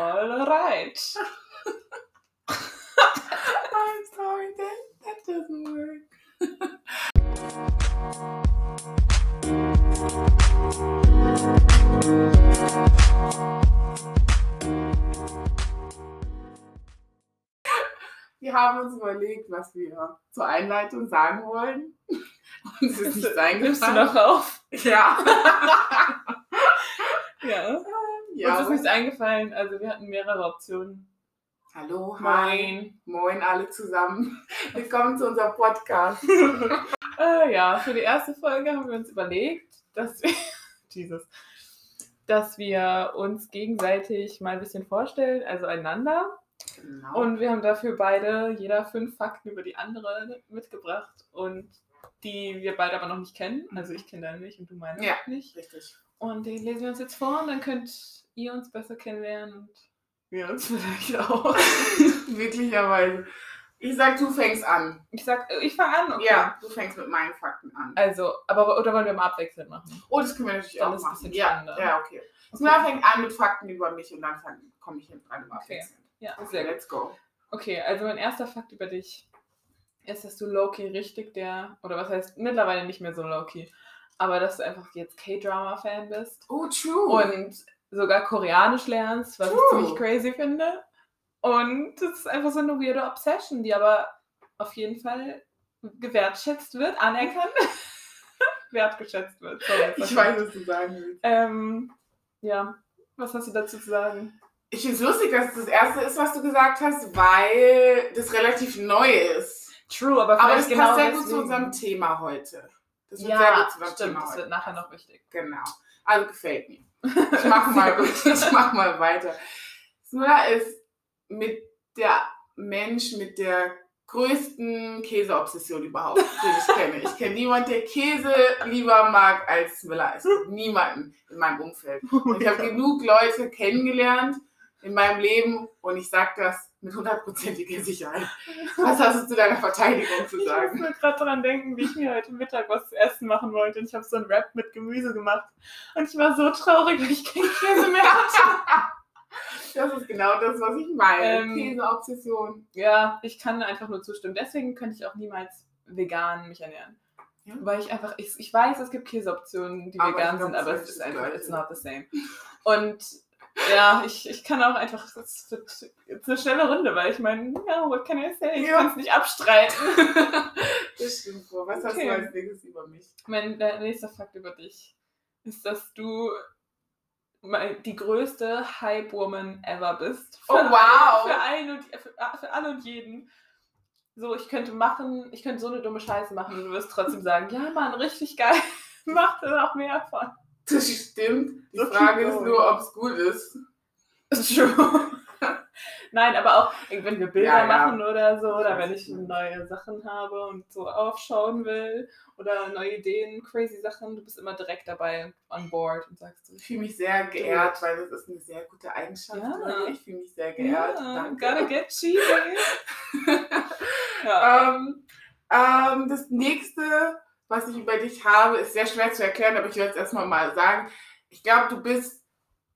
Alright. I'm sorry, that, that doesn't work. Wir haben uns überlegt, was wir zur Einleitung sagen wollen. Uns ist nichts Nimmst du eingefallen. noch auf? Ja. Ja. Ja. Uns ist nichts eingefallen. Also wir hatten mehrere Optionen. Hallo, hi. Moin. Moin alle zusammen. Willkommen zu unserem Podcast. Äh, ja, für die erste Folge haben wir uns überlegt, dass wir, Jesus, dass wir uns gegenseitig mal ein bisschen vorstellen, also einander. Genau. Und wir haben dafür beide jeder fünf Fakten über die andere mitgebracht und die wir beide aber noch nicht kennen. Also ich kenne deine nicht und du meine Ja. nicht. Richtig. Und die lesen wir uns jetzt vor und dann könnt ihr uns besser kennenlernen und wir uns vielleicht auch. Wirklicherweise. Ich sag, du fängst an. Ich sag, ich fange an, okay. Ja, du fängst mit meinen Fakten an. Also, aber oder wollen wir mal abwechselnd machen? Oh, das können wir natürlich Dann auch machen. bisschen Ja, ja, okay. Smilla fängt an mit Fakten über mich und dann komme ich hinten dran im Okay. Abwechselnd. Ja, Okay, sehr gut. let's go. Okay, also mein erster Fakt über dich ist, dass du Loki richtig der, oder was heißt, mittlerweile nicht mehr so Loki, aber dass du einfach jetzt K-Drama-Fan bist Oh, true. und sogar Koreanisch lernst, was ich True. ziemlich crazy finde. Und das ist einfach so eine weirde Obsession, die aber auf jeden Fall gewertschätzt wird, anerkannt, wertgeschätzt wird. So, jetzt ich weiß, was du sagen willst. Ähm, ja, was hast du dazu zu sagen? Ich finde es lustig, dass es das erste ist, was du gesagt hast, weil das relativ neu ist. True, aber Aber das genau passt sehr gut deswegen. zu unserem Thema heute. Das wird sehr Ja, gut zu unserem stimmt, Thema das heute. wird nachher noch wichtig. Genau. Also gefällt mir. Ich mach mal, ich mach mal weiter. Smilla ist mit der Mensch mit der größten Käseobsession überhaupt, den ich kenne. Ich kenne niemanden, der Käse lieber mag als Smilla. Es gibt niemanden in meinem Umfeld. Und ich habe genug Leute kennengelernt in meinem Leben und ich sage das mit hundertprozentiger Sicherheit. Was hast du zu deiner Verteidigung zu Ich muss sagen? gerade daran denken, wie ich mir heute Mittag was zu essen machen wollte. Und ich habe so ein Wrap mit Gemüse gemacht. Und ich war so traurig, weil ich kein Käse mehr hatte. Das ist genau das, was ich meine. Ähm, Käseobsession. Ja, ich kann einfach nur zustimmen. Deswegen könnte ich auch niemals vegan mich ernähren. Ja. Weil ich einfach, ich, ich weiß, es gibt Käseoptionen, die Aber vegan glaub, sind, aber es ist einfach, it's not the same. Und ja, ich, ich kann auch einfach, es wird eine schnelle Runde, weil ich meine, ja, what can I say? Ich Ja. kann es nicht abstreiten. Das stimmt so. Was hast Okay. du als nächstes über mich? Mein der nächster Fakt über dich ist, dass du die größte Hype-Woman ever bist. Oh, wow. Für, einen und, für, für alle und jeden. So, ich könnte machen, ich könnte so eine dumme Scheiße machen und du wirst trotzdem sagen, ja Mann, richtig geil, mach da noch mehr von. Das stimmt. Die So Frage ist nur, ob es gut ist. True. Nein, aber auch, wenn wir Bilder Ja, ja. machen oder so, oder wenn ich neue Sachen habe und so aufschauen will oder neue Ideen, crazy Sachen, du bist immer direkt dabei on board und sagst so, Ich fühle mich sehr geehrt, weil das ist eine sehr gute Eigenschaft. Ja. mir. Ich fühle mich sehr geehrt. Danke. gotta get cheesy. ja. ähm, ähm, das nächste, was ich über dich habe, ist sehr schwer zu erklären, aber ich werde es erstmal mal sagen. Ich glaube, du bist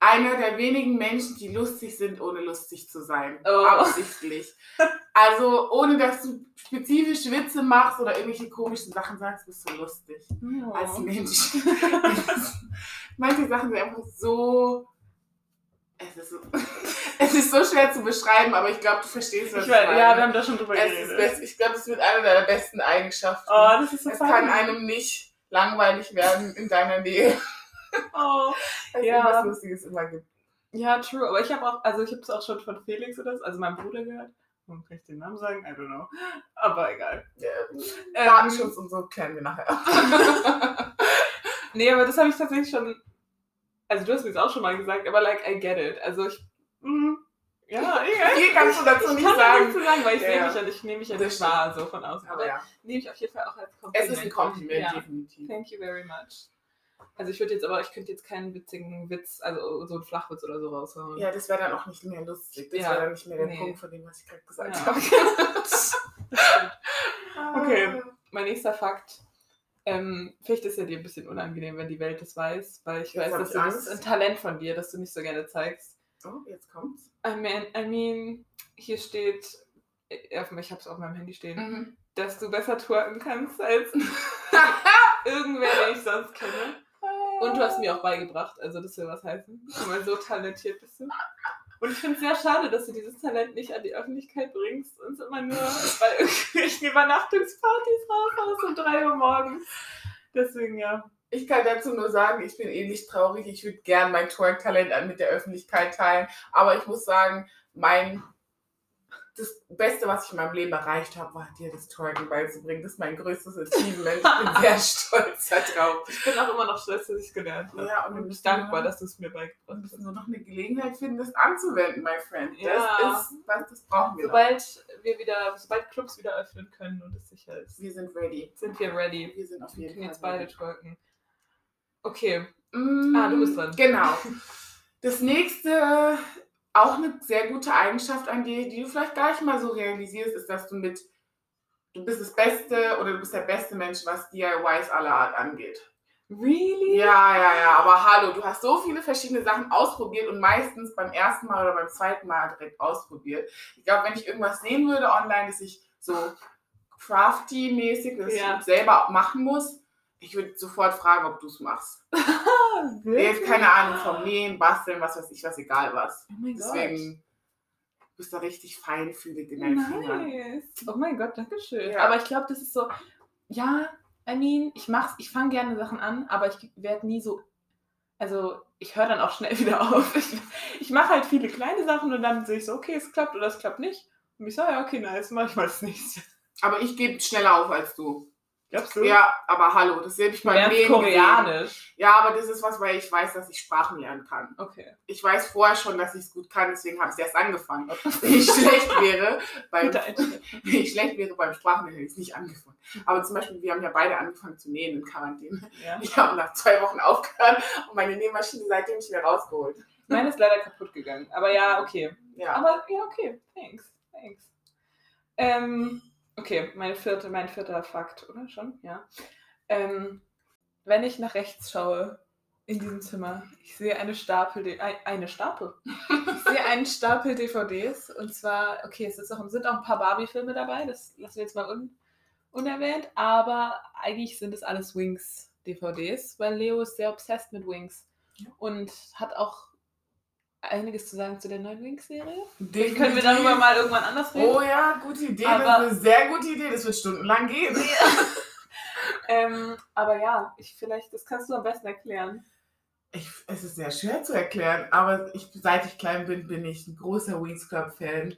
einer der wenigen Menschen, die lustig sind, ohne lustig zu sein. Oh. Absichtlich. Also, ohne dass du spezifisch Witze machst oder irgendwelche komischen Sachen sagst, bist du lustig. Oh. Als Mensch. Manche Sachen sind einfach so. Es ist so, es ist so schwer zu beschreiben, aber ich glaube, du verstehst, was ich meine. ja, wir haben da schon drüber Es geredet. best, ich glaube, es wird eine deiner besten Eigenschaften. oh, das ist so es funny. kann einem nicht langweilig werden in deiner Nähe, Oh. es Ja. irgendwas Lustiges immer gibt. Ja, true. Aber ich habe auch, also ich habe es auch schon von Felix oder so, also meinem Bruder gehört. Warum kann ich den Namen sagen? I don't know. Aber egal. Ähm, Ähm, Datenschutz und so klären wir nachher. Nee, aber das habe ich tatsächlich schon. Also du hast mir das auch schon mal gesagt, aber like I get it. Also ich. mm, ja, egal. Viel kannst du dazu ich nicht kann sagen. sagen, weil ich Ja, nehme mich ja nicht, nehme mich ja nicht wahr, so von außen. Aber ja, nehme ich auf jeden Fall auch als es Kompliment. ist ein Kompliment, Ja. definitiv. Thank you very much. Also ich würde jetzt aber, ich könnte jetzt keinen witzigen Witz, also so einen Flachwitz oder so raushauen. Ja, das wäre dann auch nicht mehr lustig. Das Ja. wäre dann nicht mehr der Nee. Punkt von dem, was ich gerade gesagt Ja. habe. Okay. mein nächster Fakt. Ähm, vielleicht ist ja dir ein bisschen unangenehm, wenn die Welt das weiß, weil ich Jetzt weiß, dass das ist ein Talent von dir, dass du nicht so gerne zeigst. Oh, jetzt kommt's. I mean, I mean hier steht, äh, ich habe es auf meinem Handy stehen, Mhm. dass du besser twerken kannst als irgendwer, den ich sonst kenne. Und du hast mir auch beigebracht, also das will was heißen. Guck mal, so talentiert bist du. Und ich finde es sehr schade, dass du dieses Talent nicht an die Öffentlichkeit bringst und immer nur bei irgendwelchen Übernachtungspartys raushaust um 3 Uhr morgens. Deswegen ja. Ich kann dazu nur sagen, ich bin ähnlich traurig. Ich würde gern mein Twerk-Talent mit der Öffentlichkeit teilen. Aber ich muss sagen, mein das Beste, was ich in meinem Leben erreicht habe, war dir das Twerken beizubringen. Das ist mein größtes Achievement. Ich bin sehr stolz darauf. Ich bin auch immer noch stolz, dass ich es gelernt habe. Ja, und Und wir bin dankbar, dass du es mir beigebracht wir hast. müssen nur noch eine Gelegenheit finden, das anzuwenden, my friend. Ja. Das ist, was das brauchen wir. noch. Sobald wir wieder, sobald Clubs wieder öffnen können und es sicher ist, Wir sind ready. sind wir ready. Wir sind auf Wir jeden können Fall jetzt beide twerken. Okay. Mm, Ah, du bist dran. Genau. Das nächste, auch eine sehr gute Eigenschaft an dir, die du vielleicht gar nicht mal so realisierst, ist, dass du mit, du bist das Beste oder du bist der beste Mensch, was DIYs aller Art angeht. Really? Ja, ja, ja, aber hallo, du hast so viele verschiedene Sachen ausprobiert und meistens beim ersten Mal oder beim zweiten Mal direkt ausprobiert. Ich glaube, wenn ich irgendwas sehen würde online, dass ich so crafty-mäßig, dass Ja. selber machen muss, ich würde sofort fragen, ob du es machst. Jetzt keine Ahnung vom Nähen, Basteln, was weiß ich, was egal was. Oh mein Deswegen bist du richtig feinfühlig in deinen Fingern. Nice. Oh mein Gott, danke schön. Ja. Aber ich glaube, das ist so, ja, I mean, ich mach's, ich fange gerne Sachen an, aber ich werde nie so, also ich höre dann auch schnell wieder auf. Ich, ich mache halt viele kleine Sachen und dann sehe ich so, okay, es klappt oder es klappt nicht. Und ich so, ja, okay, nice, mach ich mal das nächste. Aber ich gebe schneller auf als du. Glaubst du? Ja, aber hallo, das sehe ich du lernst Nähen. Koreanisch. Ja, aber das ist was, weil ich weiß, dass ich Sprachen lernen kann. Okay. Ich weiß vorher schon, dass ich es gut kann, deswegen habe ich erst angefangen. Wenn ich schlecht wäre, beim, wenn ich schlecht wäre beim Sprachenlernen, hätte ich es nicht angefangen. Aber zum Beispiel, wir haben ja beide angefangen zu nähen in Quarantäne. Ja. Ich habe nach zwei Wochen aufgehört und meine Nähmaschine seitdem nicht mehr rausgeholt. Meine ist leider kaputt gegangen. Aber ja, okay. Ja. Aber ja, okay. Thanks. Thanks. Ähm, okay, mein vierter, mein vierter Fakt, oder schon? Ja. Ähm, wenn ich nach rechts schaue in diesem Zimmer, ich sehe eine Stapel, D- ein, eine Stapel. Ich sehe einen Stapel DVDs und zwar, okay, es ist auch, sind auch ein paar Barbie-Filme dabei, das lassen wir jetzt mal un, unerwähnt, aber eigentlich sind es alles Wings-DVDs, weil Leo ist sehr obsessed mit Wings Ja. und hat auch einiges zu sagen zu der neuen Wings-Serie. Definitiv. Können wir darüber mal irgendwann anders reden? Oh ja, gute Idee. das Aber- ist eine sehr gute Idee. Das wird stundenlang gehen. Ähm, aber ja, ich vielleicht, das kannst du am besten erklären. Ich, es ist sehr schwer zu erklären, aber ich, seit ich klein bin, bin ich ein großer Wings Club-Fan.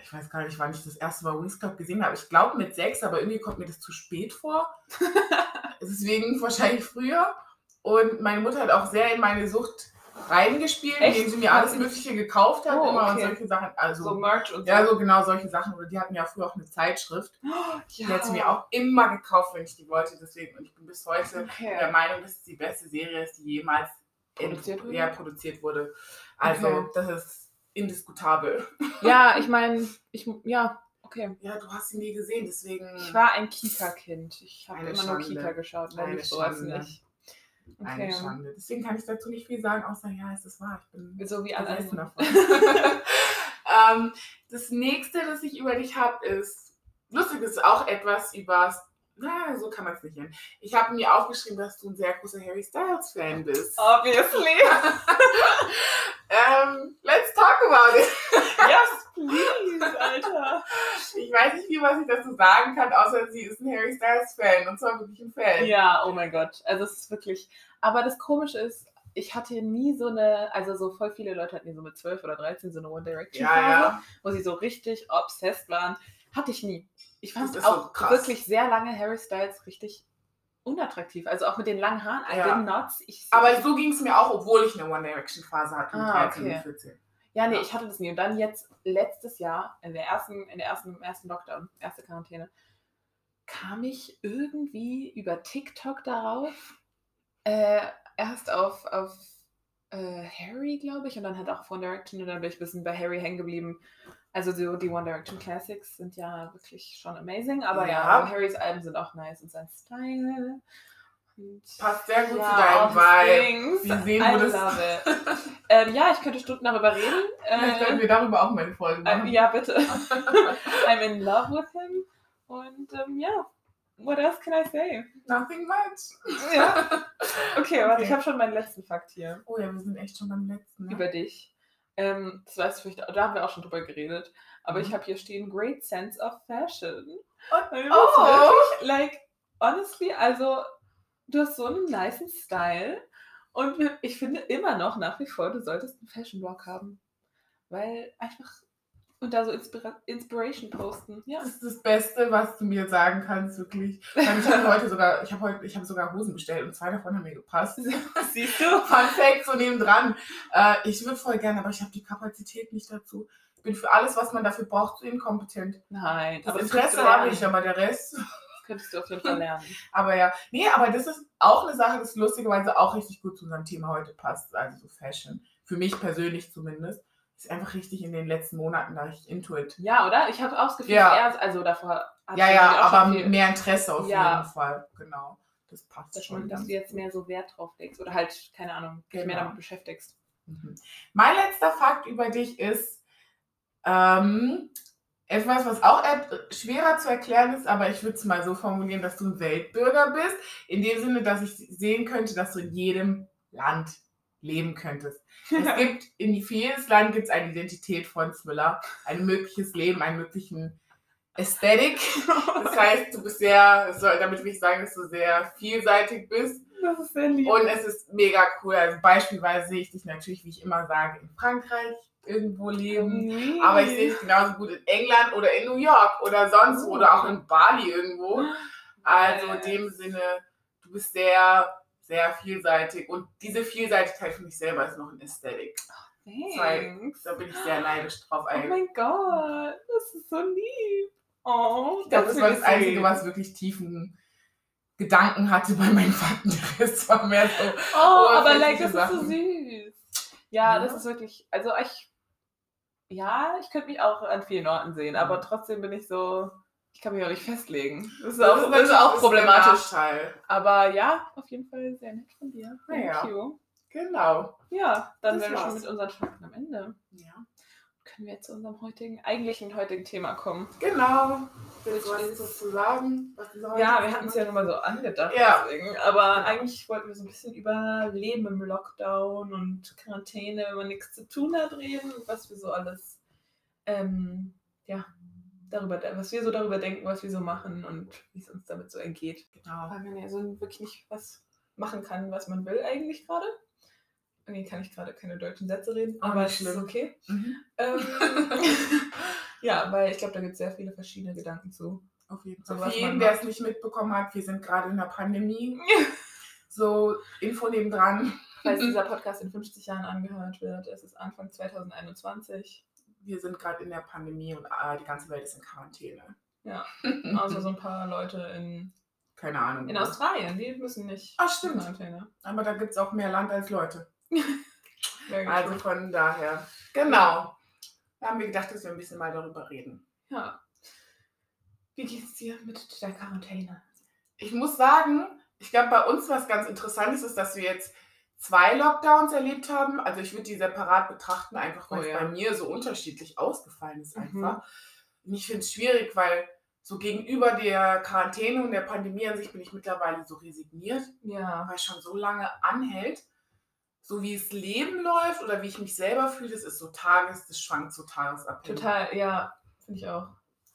Ich weiß gar nicht, wann ich das erste Mal Wings Club gesehen habe. Ich glaube mit sechs, aber irgendwie kommt mir das zu spät vor. Deswegen wahrscheinlich früher. Und meine Mutter hat auch sehr in meine Sucht reingespielt, Echt? indem sie mir alles Mögliche gekauft hat. Oh, immer und okay. solche Sachen. Also, So Merch und so. ja, so genau solche Sachen. Oder die hatten ja früher auch eine Zeitschrift. Die hat sie mir auch immer gekauft, wenn ich die wollte. Deswegen, und ich bin bis heute der Okay. Meinung, dass es die beste Serie ist, die jemals in- Produziert wurde? Ja, produziert wurde. Also, Okay. das ist indiskutabel. Ja, ich meine, ich, ja, okay. Ja, du hast sie nie gesehen, deswegen. Ich war ein Kika-Kind. Ich habe immer nur Schande. Kika geschaut, da Eine lief sowas Schande. Nicht. eine Okay. Schande. Deswegen kann ich dazu nicht viel sagen, außer ja, es ist wahr. Ich bin So wie alle anderen. davon. ähm, das nächste, das ich über dich habe, ist lustig, ist auch etwas über. Na, so kann man es nicht nennen. Ich habe mir aufgeschrieben, dass du ein sehr großer Harry Styles-Fan bist. Obviously. Ähm, let's talk about it. yes, please, Alter. Ich weiß nicht viel, was ich dazu sagen kann, außer sie ist ein Harry Styles-Fan und zwar wirklich ein Fan. Ja, oh mein Gott. Also es ist wirklich. Aber das Komische ist, ich hatte nie so eine, also so voll viele Leute hatten ja so mit 12 oder 13 so eine One Direction Ja, Phase, ja. wo sie so richtig obsessed waren. Hatte ich nie. Ich fand so auch krass. wirklich sehr lange Harry Styles richtig unattraktiv. Also auch mit den langen Haaren. I Ja. did not. Ich, Aber so ging es mir auch, obwohl ich eine One Direction-Phase hatte mit Ah, 13 okay. und 14. ja, nee, ja. ich hatte das nie. Und dann jetzt letztes Jahr, in der ersten, in der ersten, im ersten Lockdown, erste Quarantäne, kam ich irgendwie über TikTok darauf. Äh, erst auf, auf äh, Harry, glaube ich, und dann halt auch auf One Direction. Und dann bin ich ein bisschen bei Harry hängen geblieben. Also so die One Direction Classics sind ja wirklich schon amazing. Aber ja, Ja. Harrys Alben sind auch nice und sein Style. Passt sehr gut ja, zu deinem Vibe. Wir sehen, I wo das- love it. ähm, ja, ich könnte Stunden darüber reden. Vielleicht Äh, wir darüber auch mal eine Folge äh, machen. ja, bitte. I'm in love with him. Und ähm, ja, what else can I say? Nothing much. Ja. Okay, warte, Okay. ich habe schon meinen letzten Fakt hier Oh ja, wir sind echt schon beim letzten. Ne? über dich. Ähm, das weißt du vielleicht, da haben wir auch schon drüber geredet. Aber ich Mhm. habe hier stehen, great sense of fashion. Und- oh. wirklich, like, honestly, also, du hast so einen nicen Style. Und ich finde immer noch nach wie vor, du solltest einen Fashion-Blog haben. Weil einfach, und da so Inspira Inspiration posten. Ja. Das ist das Beste, was du mir sagen kannst, wirklich. Ich habe heute sogar, ich habe heute, ich habe sogar Hosen bestellt und zwei davon haben mir gepasst. Siehst du? Fun Fact so nebendran. Äh, ich würde voll gerne, aber ich habe die Kapazität nicht dazu. Ich bin für alles, was man dafür braucht, zu inkompetent. Nein. Das Interesse habe ich, aber der Rest. Könntest du auf jeden Fall lernen. Aber ja, nee, aber das ist auch eine Sache, das lustigerweise auch richtig gut zu unserem Thema heute passt, also so Fashion. Für mich persönlich zumindest. Ist einfach richtig in den letzten Monaten, da ich into it. Ja, oder? Ich habe auch das Gefühl, Ja. erst, also davor hatte Ja, ja, auch aber mehr Interesse auf Ja. jeden Fall. Genau. Das passt dass, schon. man, dass du jetzt mehr so Wert drauf legst oder halt, keine Ahnung, dich mehr Genau. damit beschäftigst. Mhm. Mein letzter Fakt über dich ist ähm, etwas, was auch schwerer zu erklären ist, aber ich würde es mal so formulieren, dass du ein Weltbürger bist. In dem Sinne, dass ich sehen könnte, dass du in jedem Land leben könntest. Es gibt in für jedes Land gibt es eine Identität von Smiller, ein mögliches Leben, einen möglichen Ästhetik. Das heißt, du bist sehr, damit will ich sagen, dass du sehr vielseitig bist. das ist sehr lieb. Und es ist mega cool. Also beispielsweise sehe ich dich natürlich, wie ich immer sage, in Frankreich irgendwo leben. Nee. Aber ich sehe dich genauso gut in England oder in New York oder sonst wo Oh. oder auch in Bali irgendwo. Also in dem Sinne, du bist sehr, sehr vielseitig. Und diese Vielseitigkeit für mich selber ist noch ein Ästhetik. Thanks. Da bin ich sehr neidisch drauf Oh mein Gott, das ist so lieb. Oh, glaube, das war das Einzige, was wirklich tiefen Gedanken hatte bei meinen Fakten. Rest war mehr so. Oh, aber like, das ist so süß. Ja, Ja. das ist wirklich, also ich, ja, ich könnte mich auch an vielen Orten sehen, aber trotzdem bin ich so, ich kann mich auch nicht festlegen. Das ist, auch, ist natürlich auch problematisch. Aber ja, auf jeden Fall sehr nett von dir. Thank Ja. you. Genau. Ja, dann wären wir schon mit unseren Fakten am Ende. Ja. Können wir jetzt zu unserem heutigen, eigentlichen heutigen Thema kommen? Genau. Willst du Which was is- dazu sagen? Was du sagen Ja, wir hatten es ja nochmal so angedacht. Ja. Deswegen. Aber eigentlich wollten wir so ein bisschen über Leben im Lockdown und Quarantäne, wenn man nichts zu tun hat, reden. Was wir so alles, ähm, ja, darüber, was wir so darüber denken, was wir so machen und wie es uns damit so ergeht. Genau. Weil man ja so wirklich nicht was machen kann, was man will eigentlich gerade. Irgendwie kann ich gerade keine deutschen Sätze reden, aber es ist okay. Mhm. Ähm, ja, weil ich glaube, da gibt es sehr viele verschiedene Gedanken zu. Auf jeden Fall. was Für jeden, der es nicht mitbekommen hat, wir sind gerade in der Pandemie. So, Info nebendran. Falls dieser Podcast in 50 Jahren angehört wird, es ist Anfang 2021. Wir sind gerade in der Pandemie und äh, die ganze Welt ist in Quarantäne. Ja. Außer so ein paar Leute in, Keine Ahnung. in Australien, die müssen nicht. Ah, in stimmt. Quarantäne. Aber da gibt es auch mehr Land als Leute. Also von daher. Genau. Da haben wir gedacht, dass wir ein bisschen mal darüber reden. Ja. Wie geht's dir mit der Quarantäne? Ich muss sagen, ich glaube, bei uns was ganz Interessantes ist, dass wir jetzt zwei Lockdowns erlebt haben. Also ich würde die separat betrachten, einfach weil Oh es ja. bei mir so unterschiedlich ausgefallen ist Mhm. einfach. Und ich finde es schwierig, weil so gegenüber der Quarantäne und der Pandemie an sich bin ich mittlerweile so resigniert, Ja. weil es schon so lange anhält. So wie es Leben läuft oder wie ich mich selber fühle, das ist so tages, das schwankt so tagesabhängig. Total, ja. Finde ich auch.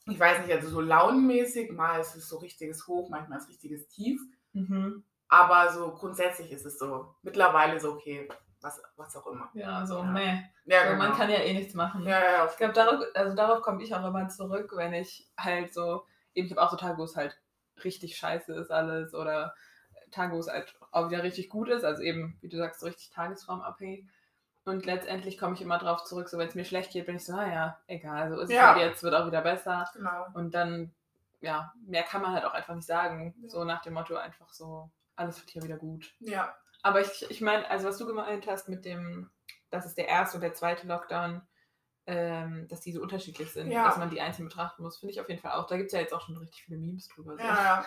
Ich weiß nicht, also so launenmäßig, mal ist es so richtiges Hoch, manchmal ist richtiges Tief. Mhm. Aber so grundsätzlich ist es so mittlerweile so okay, was, was auch immer. Ja, so, Ja. meh. Ja, so, genau. Man kann ja eh nichts machen. ja, ja, Ich glaube, darauf, also darauf komme ich auch immer zurück, wenn ich halt so, eben, ich habe auch so Tage, wo es halt richtig scheiße ist alles oder Tage, wo es halt auch wieder richtig gut ist, also eben, wie du sagst, so richtig tagesformabhängig. Und letztendlich komme ich immer drauf zurück, so wenn es mir schlecht geht, bin ich so, ah ja, egal, so ist es Ja. halt jetzt, wird auch wieder besser. genau. Und dann, ja, mehr kann man halt auch einfach nicht sagen. So nach dem Motto einfach so, alles wird hier wieder gut. Ja, Aber ich, ich meine, also was du gemeint hast mit dem, das ist der erste und der zweite Lockdown, ähm, dass die so unterschiedlich sind, Ja. dass man die einzeln betrachten muss, finde ich auf jeden Fall auch. Da gibt es ja jetzt auch schon richtig viele Memes drüber. So. Ja, ja.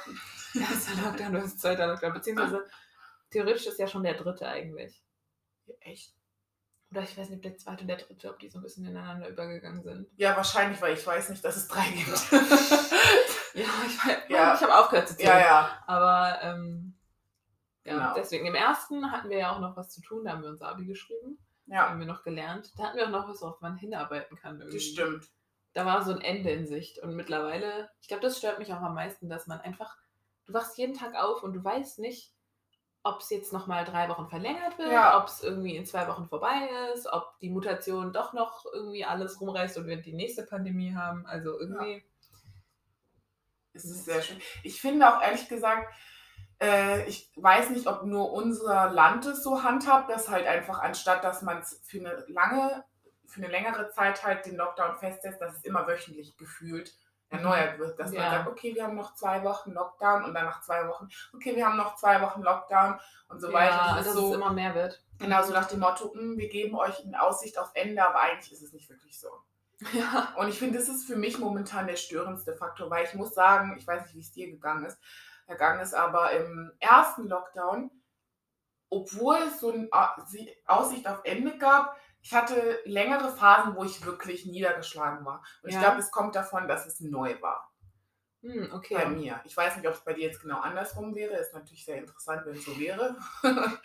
Erster Lockdown, du hast zweiter Lockdown, beziehungsweise theoretisch ist ja schon der dritte eigentlich. Echt? Oder ich weiß nicht, ob der zweite und der dritte, ob die so ein bisschen ineinander übergegangen sind. Ja, wahrscheinlich, weil ich weiß nicht, dass es drei gibt. Ja, ich, weiß- Ja. ich habe aufgehört zu zählen. ja, ja. Aber ähm, ja, Genau. deswegen. Im ersten hatten wir ja auch noch was zu tun, da haben wir unser Abi geschrieben, Ja, haben wir noch gelernt. Da hatten wir auch noch was, worauf man hinarbeiten kann. Irgendwie. das stimmt. Da war so ein Ende in Sicht. Und mittlerweile, ich glaube, das stört mich auch am meisten, dass man einfach, du wachst jeden Tag auf und du weißt nicht, ob es jetzt nochmal drei Wochen verlängert wird, Ja. ob es irgendwie in zwei Wochen vorbei ist, ob die Mutation doch noch irgendwie alles rumreißt und wir die nächste Pandemie haben. Also irgendwie. Es ist sehr schön. Ich finde auch ehrlich gesagt, äh, ich weiß nicht, ob nur unser Land es so handhabt, dass halt einfach anstatt, dass man es für eine lange, für eine längere Zeit halt den Lockdown festsetzt, dass es immer wöchentlich gefühlt erneuert wird. Dass Ja. man sagt, okay, wir haben noch zwei Wochen Lockdown und dann nach zwei Wochen, okay, wir haben noch zwei Wochen Lockdown und so weiter. ja, Das dass ist so, es immer mehr wird. genau so nach dem Motto, "Hm, wir geben euch eine Aussicht auf Ende, aber eigentlich ist es nicht wirklich so. Ja. Und ich finde, das ist für mich momentan der störendste Faktor, weil ich muss sagen, ich weiß nicht, wie es dir gegangen ist, ergangen ist, aber im ersten Lockdown, obwohl es so eine Aussicht auf Ende gab, ich hatte längere Phasen, wo ich wirklich niedergeschlagen war. Und ich Ja. glaube, es kommt davon, dass es neu war Hm, bei okay. mir. Ich weiß nicht, ob es bei dir jetzt genau andersrum wäre. Ist natürlich sehr interessant, wenn es so wäre.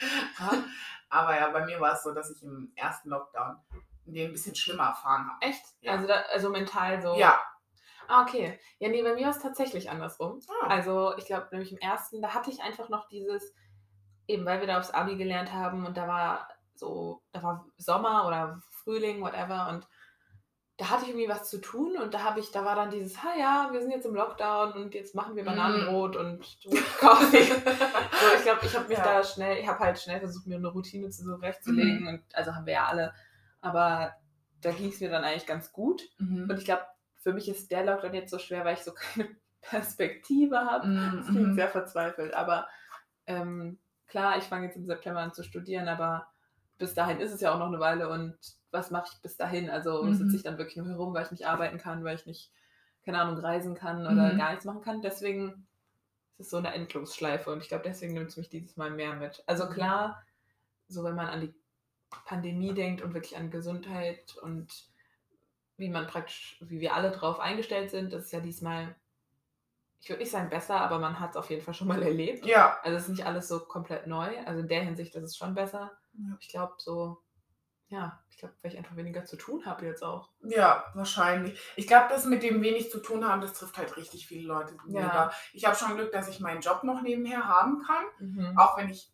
Aber ja, bei mir war es so, dass ich im ersten Lockdown den ein bisschen schlimmer erfahren habe. Echt? Ja. Also, da, also mental so. Ja. Ah, okay. Ja, nee, bei mir war es tatsächlich andersrum. Ah. Also, ich glaube, nämlich im ersten, da hatte ich einfach noch dieses, eben weil wir da aufs Abi gelernt haben und da war so, da war Sommer oder Frühling, whatever, und da hatte ich irgendwie was zu tun und da habe ich, da war dann dieses, ha ja, wir sind jetzt im Lockdown und jetzt machen wir Mm. Bananenbrot und Kaffee. so, ich glaube, ich habe mich Ja. da schnell, ich habe halt schnell versucht, mir eine Routine zurechtzulegen und also haben wir ja alle, aber da ging es mir dann eigentlich ganz gut. Mhm. Und ich glaube, für mich ist der Lockdown jetzt so schwer, weil ich so keine Perspektive habe. Das klingt Mhm. sehr verzweifelt. Aber ähm, klar, ich fange jetzt im September an zu studieren, aber bis dahin ist es ja auch noch eine Weile. Und was mache ich bis dahin? Also Mhm. sitze ich dann wirklich nur herum, weil ich nicht arbeiten kann, weil ich nicht, keine Ahnung, reisen kann oder Mhm. gar nichts machen kann. Deswegen ist es so eine Endlosschleife. Und ich glaube, deswegen nimmt es mich dieses Mal mehr mit. Also klar, so wenn man an die Pandemie denkt und wirklich an Gesundheit und wie man praktisch, wie wir alle drauf eingestellt sind, das ist ja diesmal, ich würde nicht sagen besser, aber man hat es auf jeden Fall schon mal erlebt. Ja. Also es ist nicht alles so komplett neu. Also in der Hinsicht ist es schon besser. Ja. Ich glaube so, ja, ich glaube, weil ich einfach weniger zu tun habe jetzt auch. Ja, wahrscheinlich. Ich glaube, das mit dem wenig zu tun haben, das trifft halt richtig viele Leute. Ja. Ich habe schon Glück, dass ich meinen Job noch nebenher haben kann. Mhm. Auch wenn ich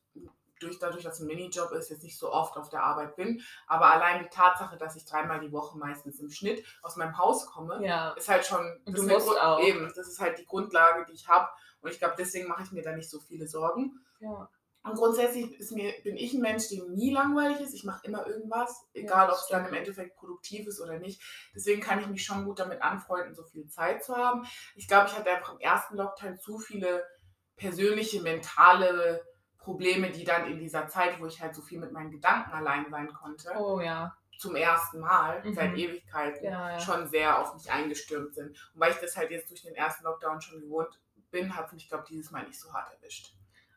durch, dadurch, dass es ein Minijob ist, jetzt nicht so oft auf der Arbeit bin. Aber allein die Tatsache, dass ich dreimal die Woche meistens im Schnitt aus meinem Haus komme, Ja, ist halt schon das ist auch. eben, das ist halt die Grundlage, die ich habe. Und ich glaube, deswegen mache ich mir da nicht so viele Sorgen. ja. Und grundsätzlich ist mir, bin ich ein Mensch, dem nie langweilig ist. Ich mache immer irgendwas, egal ob das es dann im. Endeffekt produktiv ist oder nicht. Deswegen kann ich mich schon gut damit anfreunden, so viel Zeit zu haben. Ich glaube, ich hatte einfach im ersten Lockdown zu viele persönliche, mentale Probleme, die dann in dieser Zeit, wo ich halt so viel mit meinen Gedanken allein sein konnte, Oh ja. zum ersten Mal Mhm. seit Ewigkeiten Ja, ja. schon sehr auf mich eingestürmt sind. Und weil ich das halt jetzt durch den ersten Lockdown schon gewohnt bin, hat es mich, glaube ich, dieses Mal nicht so hart erwischt.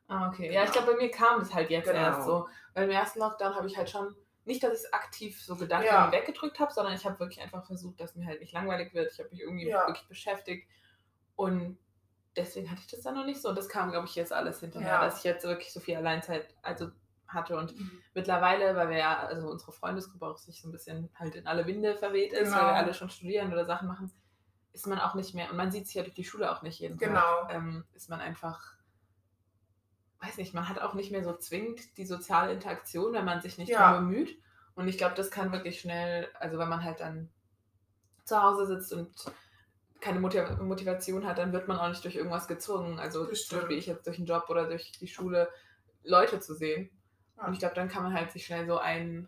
Ah, okay. Ja, ich Genau. glaube, bei mir kam das halt jetzt Genau. erst so. Weil im ersten Lockdown habe ich halt schon, nicht, dass ich es aktiv so Gedanken Ja. weggedrückt habe, sondern ich habe wirklich einfach versucht, dass mir halt nicht langweilig wird. Ich habe mich irgendwie wirklich beschäftigt. Und deswegen hatte ich das dann noch nicht so. Und das kam, glaube ich, jetzt alles hinterher, Ja. dass ich jetzt wirklich so viel Alleinzeit also hatte. Und mittlerweile, weil wir ja, also unsere Freundesgruppe auch sich so ein bisschen halt in alle Winde verweht ist, weil Genau. wir alle schon studieren oder Sachen machen, ist man auch nicht mehr, und man sieht sich ja durch die Schule auch nicht jeden Genau. Tag, ähm, ist man einfach, weiß nicht, man hat auch nicht mehr so zwingend die soziale Interaktion, wenn man sich nicht Ja. darum bemüht. Und ich glaube, das kann wirklich schnell, also wenn man halt dann zu Hause sitzt und keine Motiv Motivation hat, dann wird man auch nicht durch irgendwas gezwungen. Also Das zum Beispiel stimmt. ich jetzt durch einen Job oder durch die Schule Leute zu sehen. Ja. Und ich glaube, dann kann man halt sich schnell so ein,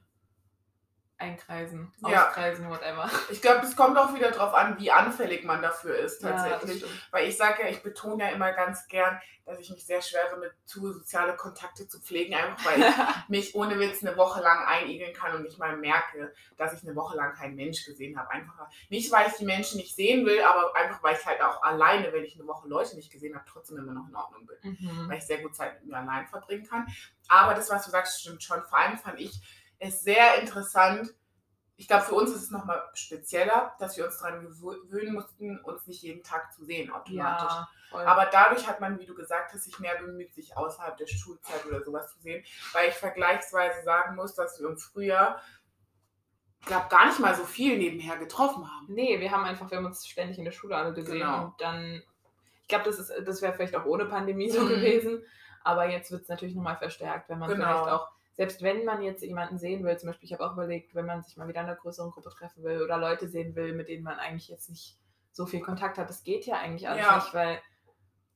einkreisen, Ja. auskreisen, whatever. Ich glaube, es kommt auch wieder darauf an, wie anfällig man dafür ist Ja, tatsächlich. stimmt. Weil ich sage ja, ich betone ja immer ganz gern, dass ich mich sehr schwer damit tue, soziale Kontakte zu pflegen, einfach weil ich mich ohne Witz eine Woche lang einigeln kann und nicht mal merke, dass ich eine Woche lang keinen Mensch gesehen habe. Einfach nicht, weil ich die Menschen nicht sehen will, aber einfach, weil ich halt auch alleine, wenn ich eine Woche Leute nicht gesehen habe, trotzdem immer noch in Ordnung bin. Mhm. Weil ich sehr gut Zeit mit mir allein verbringen kann. Aber das, was du sagst, stimmt schon. Vor allem fand ich es sehr interessant. Ich glaube, für uns ist es nochmal spezieller, dass wir uns daran gewöhnen mussten, uns nicht jeden Tag zu sehen automatisch. Ja. Aber dadurch hat man, wie du gesagt hast, sich mehr bemüht, sich außerhalb der Schulzeit oder sowas zu sehen. Weil ich vergleichsweise sagen muss, dass wir uns früher, glaube gar nicht mal so viel nebenher getroffen haben. Nee, wir haben einfach, wir haben uns ständig in der Schule alle gesehen Genau. und dann, ich glaube, das, ist, das wäre vielleicht auch ohne Pandemie so Mhm. gewesen, aber jetzt wird es natürlich nochmal verstärkt, wenn man Genau. vielleicht auch, selbst wenn man jetzt jemanden sehen will, zum Beispiel, ich habe auch überlegt, wenn man sich mal wieder in einer größeren Gruppe treffen will oder Leute sehen will, mit denen man eigentlich jetzt nicht so viel Kontakt hat, das geht ja eigentlich alles Ja. nicht, weil,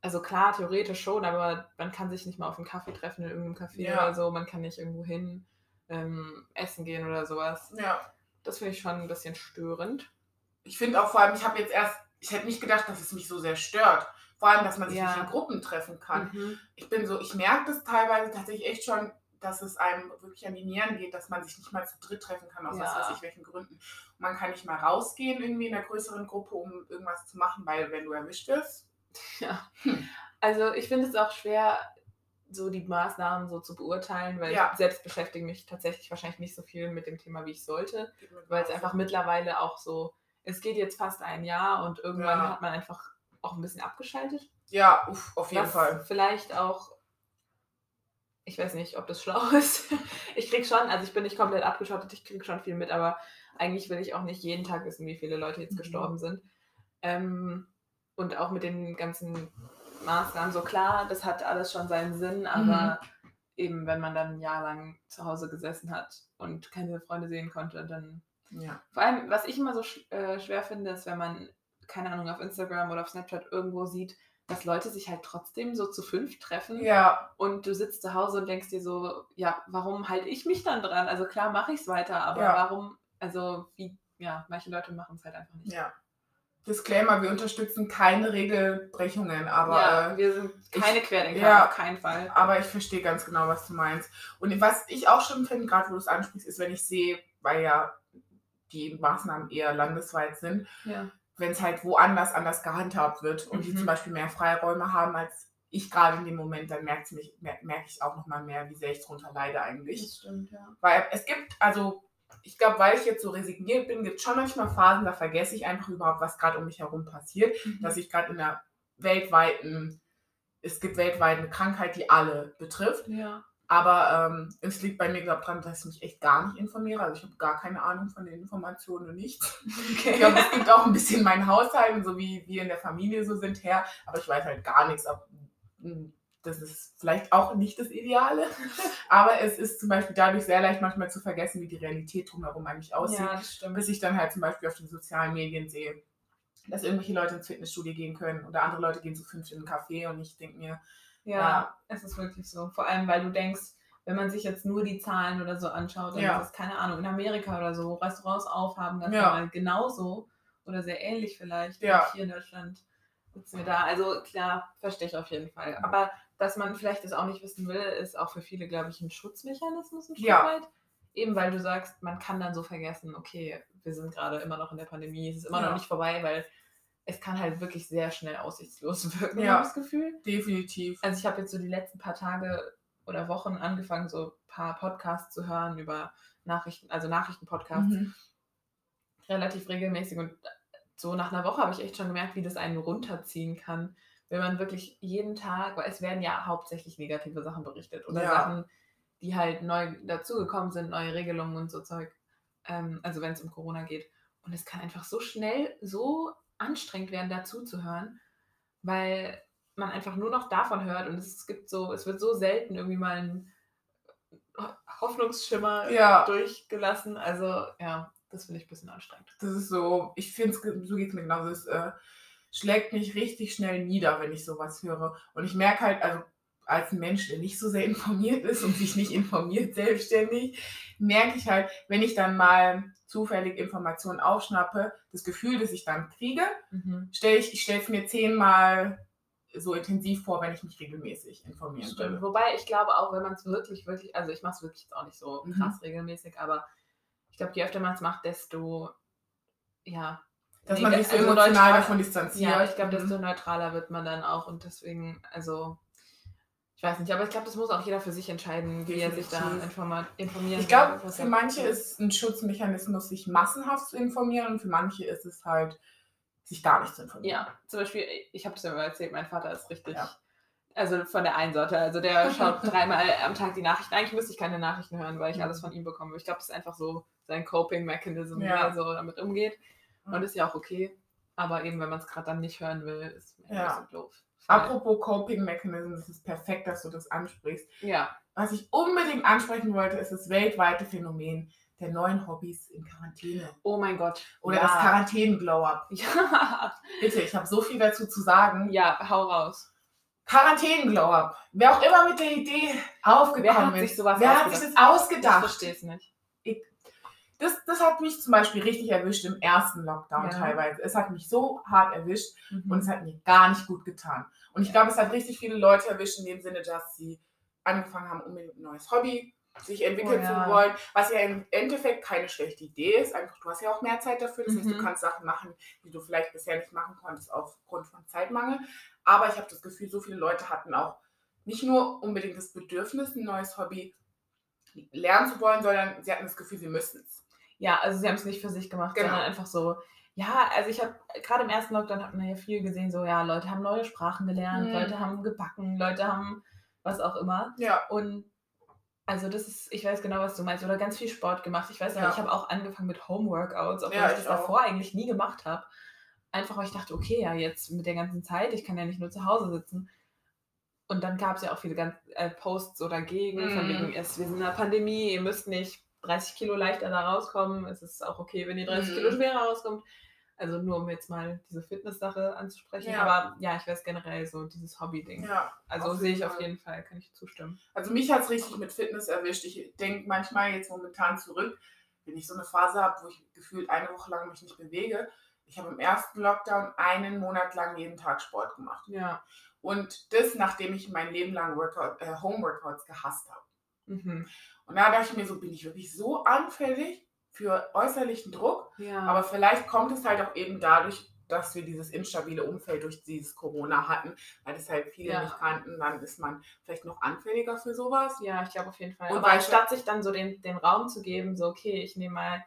also klar, theoretisch schon, aber man kann sich nicht mal auf einen Kaffee treffen in irgendeinem Café Ja. oder so, man kann nicht irgendwo hin ähm, essen gehen oder sowas. Ja. Das finde ich schon ein bisschen störend. Ich finde auch vor allem, ich habe jetzt erst, ich hätte nicht gedacht, dass es mich so sehr stört. Vor allem, dass man sich Ja. nicht in Gruppen treffen kann. Mhm. Ich bin so, ich merke das teilweise tatsächlich echt schon, dass es einem wirklich an die Nieren geht, dass man sich nicht mal zu dritt treffen kann, aus was Ja. weiß ich welchen Gründen. Und man kann nicht mal rausgehen irgendwie in einer größeren Gruppe, um irgendwas zu machen, weil wenn du erwischt wirst, Ja. Hm. Also ich finde es auch schwer, so die Maßnahmen so zu beurteilen, weil Ja. ich selbst beschäftige mich tatsächlich wahrscheinlich nicht so viel mit dem Thema, wie ich sollte, weil es einfach mittlerweile auch so, es geht jetzt fast ein Jahr und irgendwann Ja. hat man einfach auch ein bisschen abgeschaltet. Ja, uff, auf jeden was Fall. vielleicht auch, ich weiß nicht, ob das schlau ist. Ich krieg schon, also ich bin nicht komplett abgeschottet, ich krieg schon viel mit, aber eigentlich will ich auch nicht jeden Tag wissen, wie viele Leute jetzt Mhm. gestorben sind. Ähm, und auch mit den ganzen Maßnahmen, so klar, das hat alles schon seinen Sinn, aber eben wenn man dann ein Jahr lang zu Hause gesessen hat und keine Freunde sehen konnte, dann Ja. vor allem, was ich immer so sch äh, schwer finde, ist, wenn man, keine Ahnung, auf Instagram oder auf Snapchat irgendwo sieht, dass Leute sich halt trotzdem so zu fünf treffen Ja, und du sitzt zu Hause und denkst dir so, ja, warum halte ich mich dann dran? Also klar mache ich es weiter, aber Ja. warum, also wie, ja, manche Leute machen es halt einfach nicht. ja. Disclaimer, wir unterstützen keine Regelbrechungen, aber ja, äh, wir sind keine Querdenker, ja. auf keinen Fall. Aber ich verstehe ganz genau, was du meinst. Und was ich auch schon finde, gerade wo du es ansprichst, ist, wenn ich sehe, weil ja die Maßnahmen eher landesweit sind, Ja. Wenn es halt woanders anders gehandhabt wird und die Mhm. zum Beispiel mehr Freiräume haben als ich gerade in dem Moment, dann merkt mich, mer merke ich auch nochmal mehr, wie sehr ich drunter leide eigentlich. stimmt, ja. Weil es gibt, also ich glaube, weil ich jetzt so resigniert bin, gibt es schon manchmal Phasen, da vergesse ich einfach überhaupt, was gerade um mich herum passiert dass ich gerade in einer weltweiten, es gibt weltweit eine Krankheit, die alle betrifft. ja. Aber ähm, es liegt bei mir, glaube ich, daran, dass ich mich echt gar nicht informiere. Also ich habe gar keine Ahnung von den Informationen und nichts. Ich Okay. glaube, es gibt auch ein bisschen meinen Haushalt und so wie wir in der Familie so sind her. Aber ich weiß halt gar nichts. Ob, hm, das ist vielleicht auch nicht das Ideale. Aber es ist zum Beispiel dadurch sehr leicht manchmal zu vergessen, wie die Realität drumherum eigentlich aussieht ja, das stimmt. bis ich dann halt zum Beispiel auf den sozialen Medien sehe, dass irgendwelche Leute ins Fitnessstudio gehen können oder andere Leute gehen zu fünf in einen Café und ich denke mir, Ja, Ja. es ist wirklich so. Vor allem, weil du denkst, wenn man sich jetzt nur die Zahlen oder so anschaut, dann Ja. ist es, keine Ahnung, in Amerika oder so, Restaurants aufhaben ganz Ja. normal genauso oder sehr ähnlich vielleicht. Ja. Hier in Deutschland sitzen wir da. Also klar, verstehe ich auf jeden Fall. Aber dass man vielleicht das auch nicht wissen will, ist auch für viele, glaube ich, ein Schutzmechanismus ein Stück Ja. weit. Eben weil du sagst, man kann dann so vergessen, okay, wir sind gerade immer noch in der Pandemie, es ist immer noch nicht vorbei, weil es kann halt wirklich sehr schnell aussichtslos wirken, Ja. habe ich das Gefühl. definitiv. Also ich habe jetzt so die letzten paar Tage oder Wochen angefangen, so ein paar Podcasts zu hören über Nachrichten, also Nachrichtenpodcasts, Mhm. relativ regelmäßig. Und so nach einer Woche habe ich echt schon gemerkt, wie das einen runterziehen kann, wenn man wirklich jeden Tag, weil es werden ja hauptsächlich negative Sachen berichtet oder Ja. Sachen, die halt neu dazugekommen sind, neue Regelungen und so Zeug. Ähm, also wenn es um Corona geht. Und es kann einfach so schnell, so anstrengend werden, dazu zu hören, weil man einfach nur noch davon hört und es gibt so, es wird so selten irgendwie mal ein Hoffnungsschimmer Ja. durchgelassen. Also ja, das finde ich ein bisschen anstrengend. Das ist so, ich finde es, so geht es mir genauso, es äh, schlägt mich richtig schnell nieder, wenn ich sowas höre. Und ich merke halt, also als Mensch, der nicht so sehr informiert ist und sich nicht informiert selbstständig, merke ich halt, wenn ich dann mal zufällig Informationen aufschnappe, das Gefühl, das ich dann kriege, Mhm. stelle ich, ich stelle es mir zehnmal so intensiv vor, wenn ich mich regelmäßig informieren Stimmt. würde. Wobei ich glaube auch, wenn man es wirklich, wirklich, also ich mache es wirklich jetzt auch nicht so Mhm. krass regelmäßig, aber ich glaube, je öfter man es macht, desto, ja. Dass nee, man sich so also emotional neutral- davon distanziert. Ja, ich glaube, Mhm. desto neutraler wird man dann auch und deswegen, also, ich weiß nicht, aber ich glaube, das muss auch jeder für sich entscheiden, wie er sich da informieren Ich glaube, für manche ist es ein Schutzmechanismus, sich massenhaft zu informieren und für manche ist es halt, sich gar nicht zu informieren. Ja, zum Beispiel, ich habe das ja mal erzählt, mein Vater ist richtig, Ja. also von der einen Sorte, also der schaut dreimal am Tag die Nachrichten. Eigentlich müsste ich keine Nachrichten hören, weil ich Mhm. alles von ihm bekomme. Ich glaube, das ist einfach so sein Coping-Mechanism, wie Ja. er so damit umgeht. Mhm. Und ist ja auch okay. Aber eben, wenn man es gerade dann nicht hören will, ist mir Ja. ein bisschen doof. Apropos Coping Mechanism, das ist perfekt, dass du das ansprichst. Ja, Was ich unbedingt ansprechen wollte, ist das weltweite Phänomen der neuen Hobbys in Quarantäne. oh mein Gott. Oder ja. das Quarantänen-Glow-Up. Ja. Bitte, ich habe so viel dazu zu sagen. ja, hau raus. Quarantänen-Glow-Up. Wer auch immer mit der Idee aufgekommen Wer hat ist. sich sowas Wer hat sich ausgedacht? das Ich ausgedacht? verstehe es nicht. Das, das hat mich zum Beispiel richtig erwischt im ersten Lockdown Ja. teilweise. Es hat mich so hart erwischt Mhm. und es hat mir gar nicht gut getan. Und ich glaube, es hat richtig viele Leute erwischt in dem Sinne, dass sie angefangen haben, unbedingt ein neues Hobby sich entwickeln Oh ja. zu wollen, was ja im Endeffekt keine schlechte Idee ist. Einfach, du hast ja auch mehr Zeit dafür. Das heißt, du Mhm. kannst Sachen machen, die du vielleicht bisher nicht machen konntest aufgrund von Zeitmangel. Aber ich habe das Gefühl, so viele Leute hatten auch nicht nur unbedingt das Bedürfnis, ein neues Hobby lernen zu wollen, sondern sie hatten das Gefühl, sie müssen es. Ja, also sie haben es nicht für sich gemacht, Genau. sondern einfach so, ja, also ich habe gerade im ersten Lockdown hat man ja viel gesehen, so, ja, Leute haben neue Sprachen gelernt, Mhm. Leute haben gebacken, Leute haben was auch immer. Ja, Und also das ist, ich weiß genau, was du meinst, oder ganz viel Sport gemacht. Ich weiß Ja. ich habe auch angefangen mit Homeworkouts, obwohl Ja, ich das ich davor eigentlich nie gemacht habe. Einfach weil ich dachte, okay, ja, jetzt mit der ganzen Zeit, ich kann ja nicht nur zu Hause sitzen. Und dann gab es ja auch viele ganz, äh, Posts so dagegen, von Mhm. wegen, es, wir sind in einer Pandemie, ihr müsst nicht 30 Kilo leichter da rauskommen. Es ist auch okay, wenn ihr 30 Mhm. Kilo schwerer rauskommt. Also nur um jetzt mal diese Fitness-Sache anzusprechen. Ja. Aber ja, ich weiß generell so dieses Hobby-Ding. ja. Also sehe ich jeden auf Fall. jeden Fall, kann ich zustimmen. Also mich hat es richtig mit Fitness erwischt. Ich denke manchmal jetzt momentan zurück, wenn ich so eine Phase habe, wo ich gefühlt eine Woche lang mich nicht bewege. Ich habe im ersten Lockdown einen Monat lang jeden Tag Sport gemacht. Ja. Und das, nachdem ich mein Leben lang Workout, äh, Home-Workouts gehasst habe. Mhm. Und da dachte ich mir so, bin ich wirklich so anfällig für äußerlichen Druck? Ja. Aber vielleicht kommt es halt auch eben dadurch, dass wir dieses instabile Umfeld durch dieses Corona hatten, weil das halt viele Ja. nicht kannten, dann ist man vielleicht noch anfälliger für sowas. ja, ich glaube auf jeden Fall. Und Aber weil- anstatt sich dann so den, den Raum zu geben, so, okay, ich nehme mal,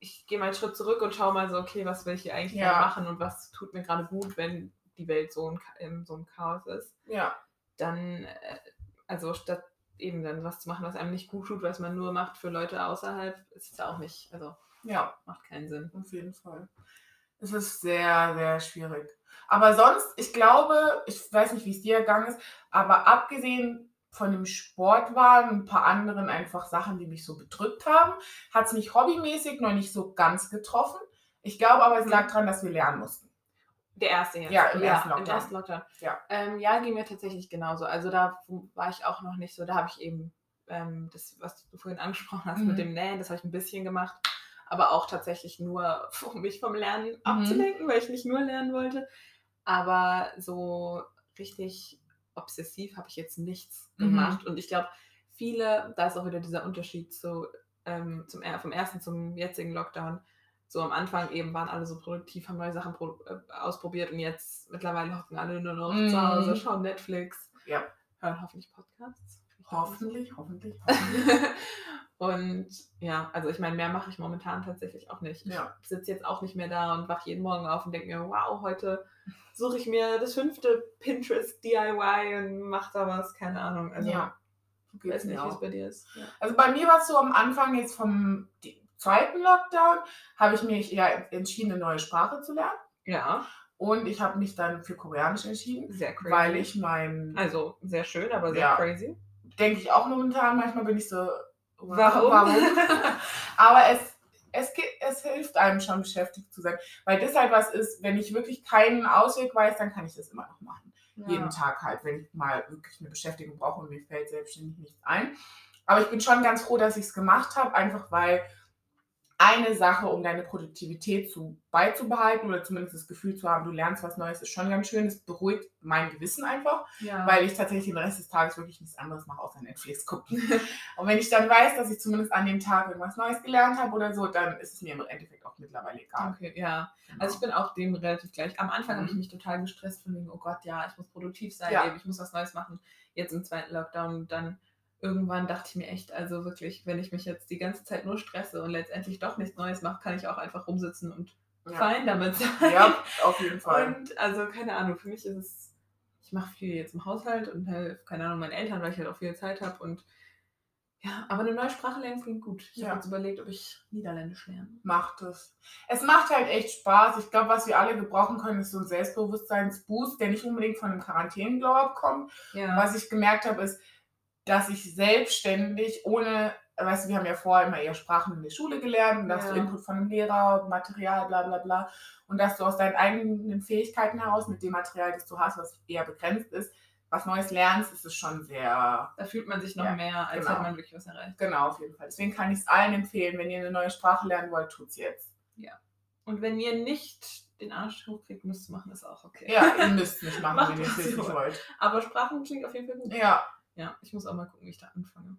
ich gehe mal einen Schritt zurück und schaue mal so, okay, was will ich hier eigentlich Ja. machen und was tut mir gerade gut, wenn die Welt so Cha- in so einem Chaos ist. Ja, Dann, äh, also statt eben dann was zu machen, was einem nicht gut tut, was man nur macht für Leute außerhalb, ist es ja auch nicht, also ja. macht keinen Sinn. Auf jeden Fall. Es ist sehr, sehr schwierig. Aber sonst, ich glaube, ich weiß nicht, wie es dir ergangen ist, aber abgesehen von dem Sport waren ein paar anderen einfach Sachen, die mich so bedrückt haben, hat es mich hobbymäßig noch nicht so ganz getroffen. Ich glaube aber, es Mhm. lag daran, dass wir lernen mussten. Der erste jetzt. Ja, im ersten Im Lockdown. ersten Lockdown. Ja. Ähm, ja, ging mir tatsächlich genauso. Also da war ich auch noch nicht so, da habe ich eben ähm, das, was du vorhin angesprochen hast Mhm. mit dem Nähen, das habe ich ein bisschen gemacht. Aber auch tatsächlich nur, um mich vom Lernen Mhm. abzulenken, weil ich nicht nur lernen wollte. Aber so richtig obsessiv habe ich jetzt nichts Mhm. gemacht. Und ich glaube, viele, da ist auch wieder dieser Unterschied zu, ähm, zum, vom ersten zum jetzigen Lockdown. So am Anfang eben waren alle so produktiv, haben neue Sachen pro, äh, ausprobiert und jetzt mittlerweile hocken alle nur noch Mhm. zu Hause, schauen Netflix, Ja. hören hoffentlich Podcasts. Hoffentlich, hoffentlich, hoffentlich. und ja, also ich meine, mehr mache ich momentan tatsächlich auch nicht. Ja. Ich sitze jetzt auch nicht mehr da und wache jeden Morgen auf und denke mir, wow, heute suche ich mir das fünfte Pinterest DIY und mache da was, keine Ahnung. Also ja. Ich weiß nicht, wie es bei dir ist. Ja. Also bei mir war es so am Anfang jetzt vom zweiten Lockdown, habe ich mich ja entschieden, eine neue Sprache zu lernen. ja, Und ich habe mich dann für Koreanisch entschieden, sehr crazy. weil ich mein, also sehr schön, aber sehr Ja. crazy. denke ich auch momentan, manchmal bin ich so, Warum? warum? Aber es, es, es hilft einem schon beschäftigt zu sein, weil das halt was ist, wenn ich wirklich keinen Ausweg weiß, dann kann ich das immer noch machen. Ja. jeden Tag halt, wenn ich mal wirklich eine Beschäftigung brauche und mir fällt selbstständig nichts ein. Aber ich bin schon ganz froh, dass ich es gemacht habe, einfach weil eine Sache, um deine Produktivität zu, beizubehalten oder zumindest das Gefühl zu haben, du lernst was Neues, ist schon ganz schön. Es beruhigt mein Gewissen einfach, Ja. weil ich tatsächlich den Rest des Tages wirklich nichts anderes mache, außer Netflix gucken. und wenn ich dann weiß, dass ich zumindest an dem Tag irgendwas Neues gelernt habe oder so, dann ist es mir im Endeffekt auch mittlerweile egal. Okay, ja. Genau. Also ich bin auch dem relativ gleich. Am Anfang habe ich Mhm. mich total gestresst von wegen, oh Gott, ja, ich muss produktiv sein, Ja. ich muss was Neues machen. Jetzt im zweiten Lockdown, dann irgendwann dachte ich mir echt, also wirklich, wenn ich mich jetzt die ganze Zeit nur stresse und letztendlich doch nichts Neues mache, kann ich auch einfach rumsitzen und ja. fein damit sein. ja, auf jeden Fall. Und also keine Ahnung, für mich ist es, ich mache viel jetzt im Haushalt und helfe, keine Ahnung, meinen Eltern, weil ich halt auch viel Zeit habe und ja, aber eine neue Sprache lernen klingt gut. Ich Ja. habe jetzt überlegt, ob ich Niederländisch lerne. macht es. Es macht halt echt Spaß. Ich glaube, was wir alle gebrauchen können, ist so ein Selbstbewusstseinsboost, der nicht unbedingt von einem Quarantänen-Glow-Up kommt. Ja. Was ich gemerkt habe, ist, dass ich selbstständig ohne, weißt du, wir haben ja vorher immer eher Sprachen in der Schule gelernt und da hast du Ja. Input von einem Lehrer, Material, bla bla bla. Und dass du aus deinen eigenen Fähigkeiten heraus mit dem Material, das du hast, was eher begrenzt ist, was Neues lernst, ist es schon sehr Da fühlt man sich noch Ja, mehr, als genau. hätte man wirklich was erreicht. Genau, auf jeden Fall. Deswegen kann ich es allen empfehlen, wenn ihr eine neue Sprache lernen wollt, tut's jetzt. Und wenn ihr nicht den Arsch hochkriegt, müsst ihr machen, ist auch okay. Ja, ihr müsst nicht machen, wenn ihr es wollt. wollt. Aber Sprachen klingt auf jeden Fall gut. Ja, Ja, ich muss auch mal gucken, wie ich da anfange.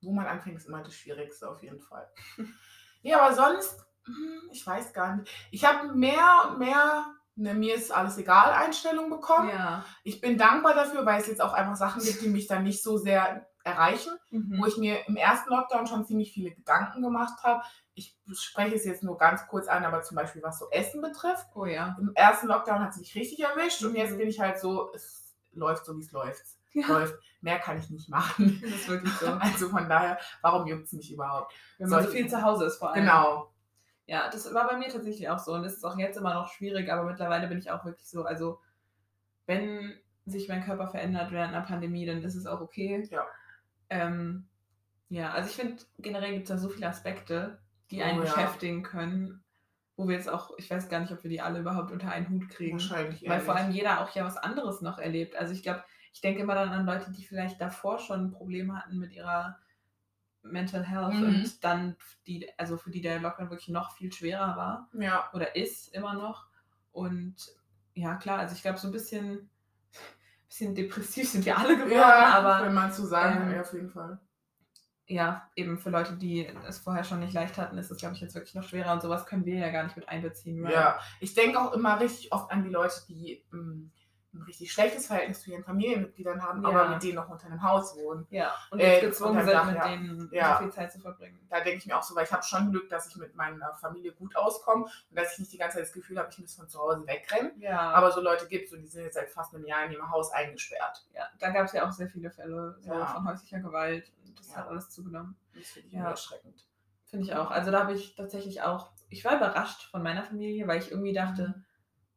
wo man anfängt, ist immer das Schwierigste auf jeden Fall. Ja, aber sonst, hm, ich weiß gar nicht. Ich habe mehr und mehr eine mir ist alles egal Einstellung bekommen. Ja. Ich bin dankbar dafür, weil es jetzt auch einfach Sachen gibt, die mich dann nicht so sehr erreichen, Mhm. wo ich mir im ersten Lockdown schon ziemlich viele Gedanken gemacht habe. Ich spreche es jetzt nur ganz kurz an, aber zum Beispiel was so Essen betrifft. Oh ja. Im ersten Lockdown hat es mich richtig erwischt und jetzt Mhm. bin ich halt so, es läuft so, wie es läuft. Ja, läuft. Mehr kann ich nicht machen. das ist wirklich so. Also von daher, warum juckt es mich überhaupt? Wenn man so viel zu Hause ist vor allem. Genau. Ja, das war bei mir tatsächlich auch so. Und es ist auch jetzt immer noch schwierig, aber mittlerweile bin ich auch wirklich so, also wenn sich mein Körper verändert während einer Pandemie, dann ist es auch okay. Ja. Ähm, ja, also ich finde, generell gibt es da so viele Aspekte, die Oh einen ja. beschäftigen können, wo wir jetzt auch, ich weiß gar nicht, ob wir die alle überhaupt unter einen Hut kriegen. Wahrscheinlich Weil vor ehrlich. allem jeder auch ja was anderes noch erlebt. Also ich glaube, ich denke immer dann an Leute, die vielleicht davor schon Probleme hatten mit ihrer Mental Health Mhm. und dann die, also für die der Lockdown wirklich noch viel schwerer war Ja, oder ist immer noch. Und ja, klar, also ich glaube, so ein bisschen, bisschen depressiv sind wir alle geworden, ja aber wenn man zu sagen ähm, ja, auf jeden Fall. ja, eben für Leute, die es vorher schon nicht leicht hatten, ist es, glaube ich, jetzt wirklich noch schwerer und sowas können wir ja gar nicht mit einbeziehen. weil- Ja, ich denke auch immer richtig oft an die Leute, die ähm, ein richtig schlechtes Verhältnis zu ihren Familienmitgliedern haben, Ja. aber mit denen noch unter einem Haus wohnen. Ja, und Äh, gezwungen sind, mit denen Ja. so viel Zeit zu verbringen. Da denke ich mir auch so, weil ich habe schon Glück, dass ich mit meiner Familie gut auskomme und dass ich nicht die ganze Zeit das Gefühl habe, ich muss von zu Hause wegrennen. Ja, Aber so Leute gibt es und die sind jetzt seit fast einem Jahr in ihrem Haus eingesperrt. ja, da gab es ja auch sehr viele Fälle so Ja. von häuslicher Gewalt. Und das hat alles zugenommen. Das finde ich Ja. ja. erschreckend. Finde ich auch. Also da habe ich tatsächlich auch, ich war überrascht von meiner Familie, weil ich irgendwie dachte,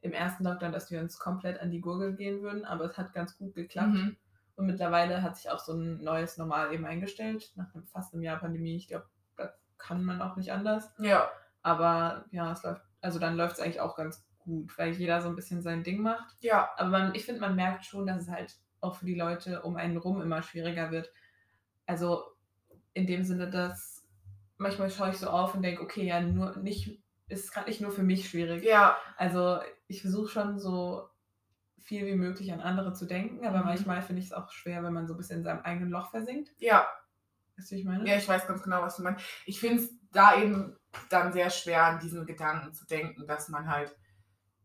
im ersten Lockdown, dass wir uns komplett an die Gurgel gehen würden, aber es hat ganz gut geklappt. Mhm. Und mittlerweile hat sich auch so ein neues Normal eben eingestellt, nach einem, fast einem Jahr Pandemie. Ich glaube, da kann man auch nicht anders. Ja, Aber ja, es läuft, also dann läuft es eigentlich auch ganz gut, weil jeder so ein bisschen sein Ding macht. ja, Aber man, ich finde, man merkt schon, dass es halt auch für die Leute um einen rum immer schwieriger wird. Also in dem Sinne, dass manchmal schaue ich so auf und denke, okay, ja, nur nicht, ist gerade nicht nur für mich schwierig. ja, Also ich versuche schon so viel wie möglich an andere zu denken, aber Mhm. manchmal finde ich es auch schwer, wenn man so ein bisschen in seinem eigenen Loch versinkt. ja. Weißt du, wie ich meine? Ja, ich weiß ganz genau, was du meinst. Ich finde es da eben dann sehr schwer, an diesen Gedanken zu denken, dass man halt,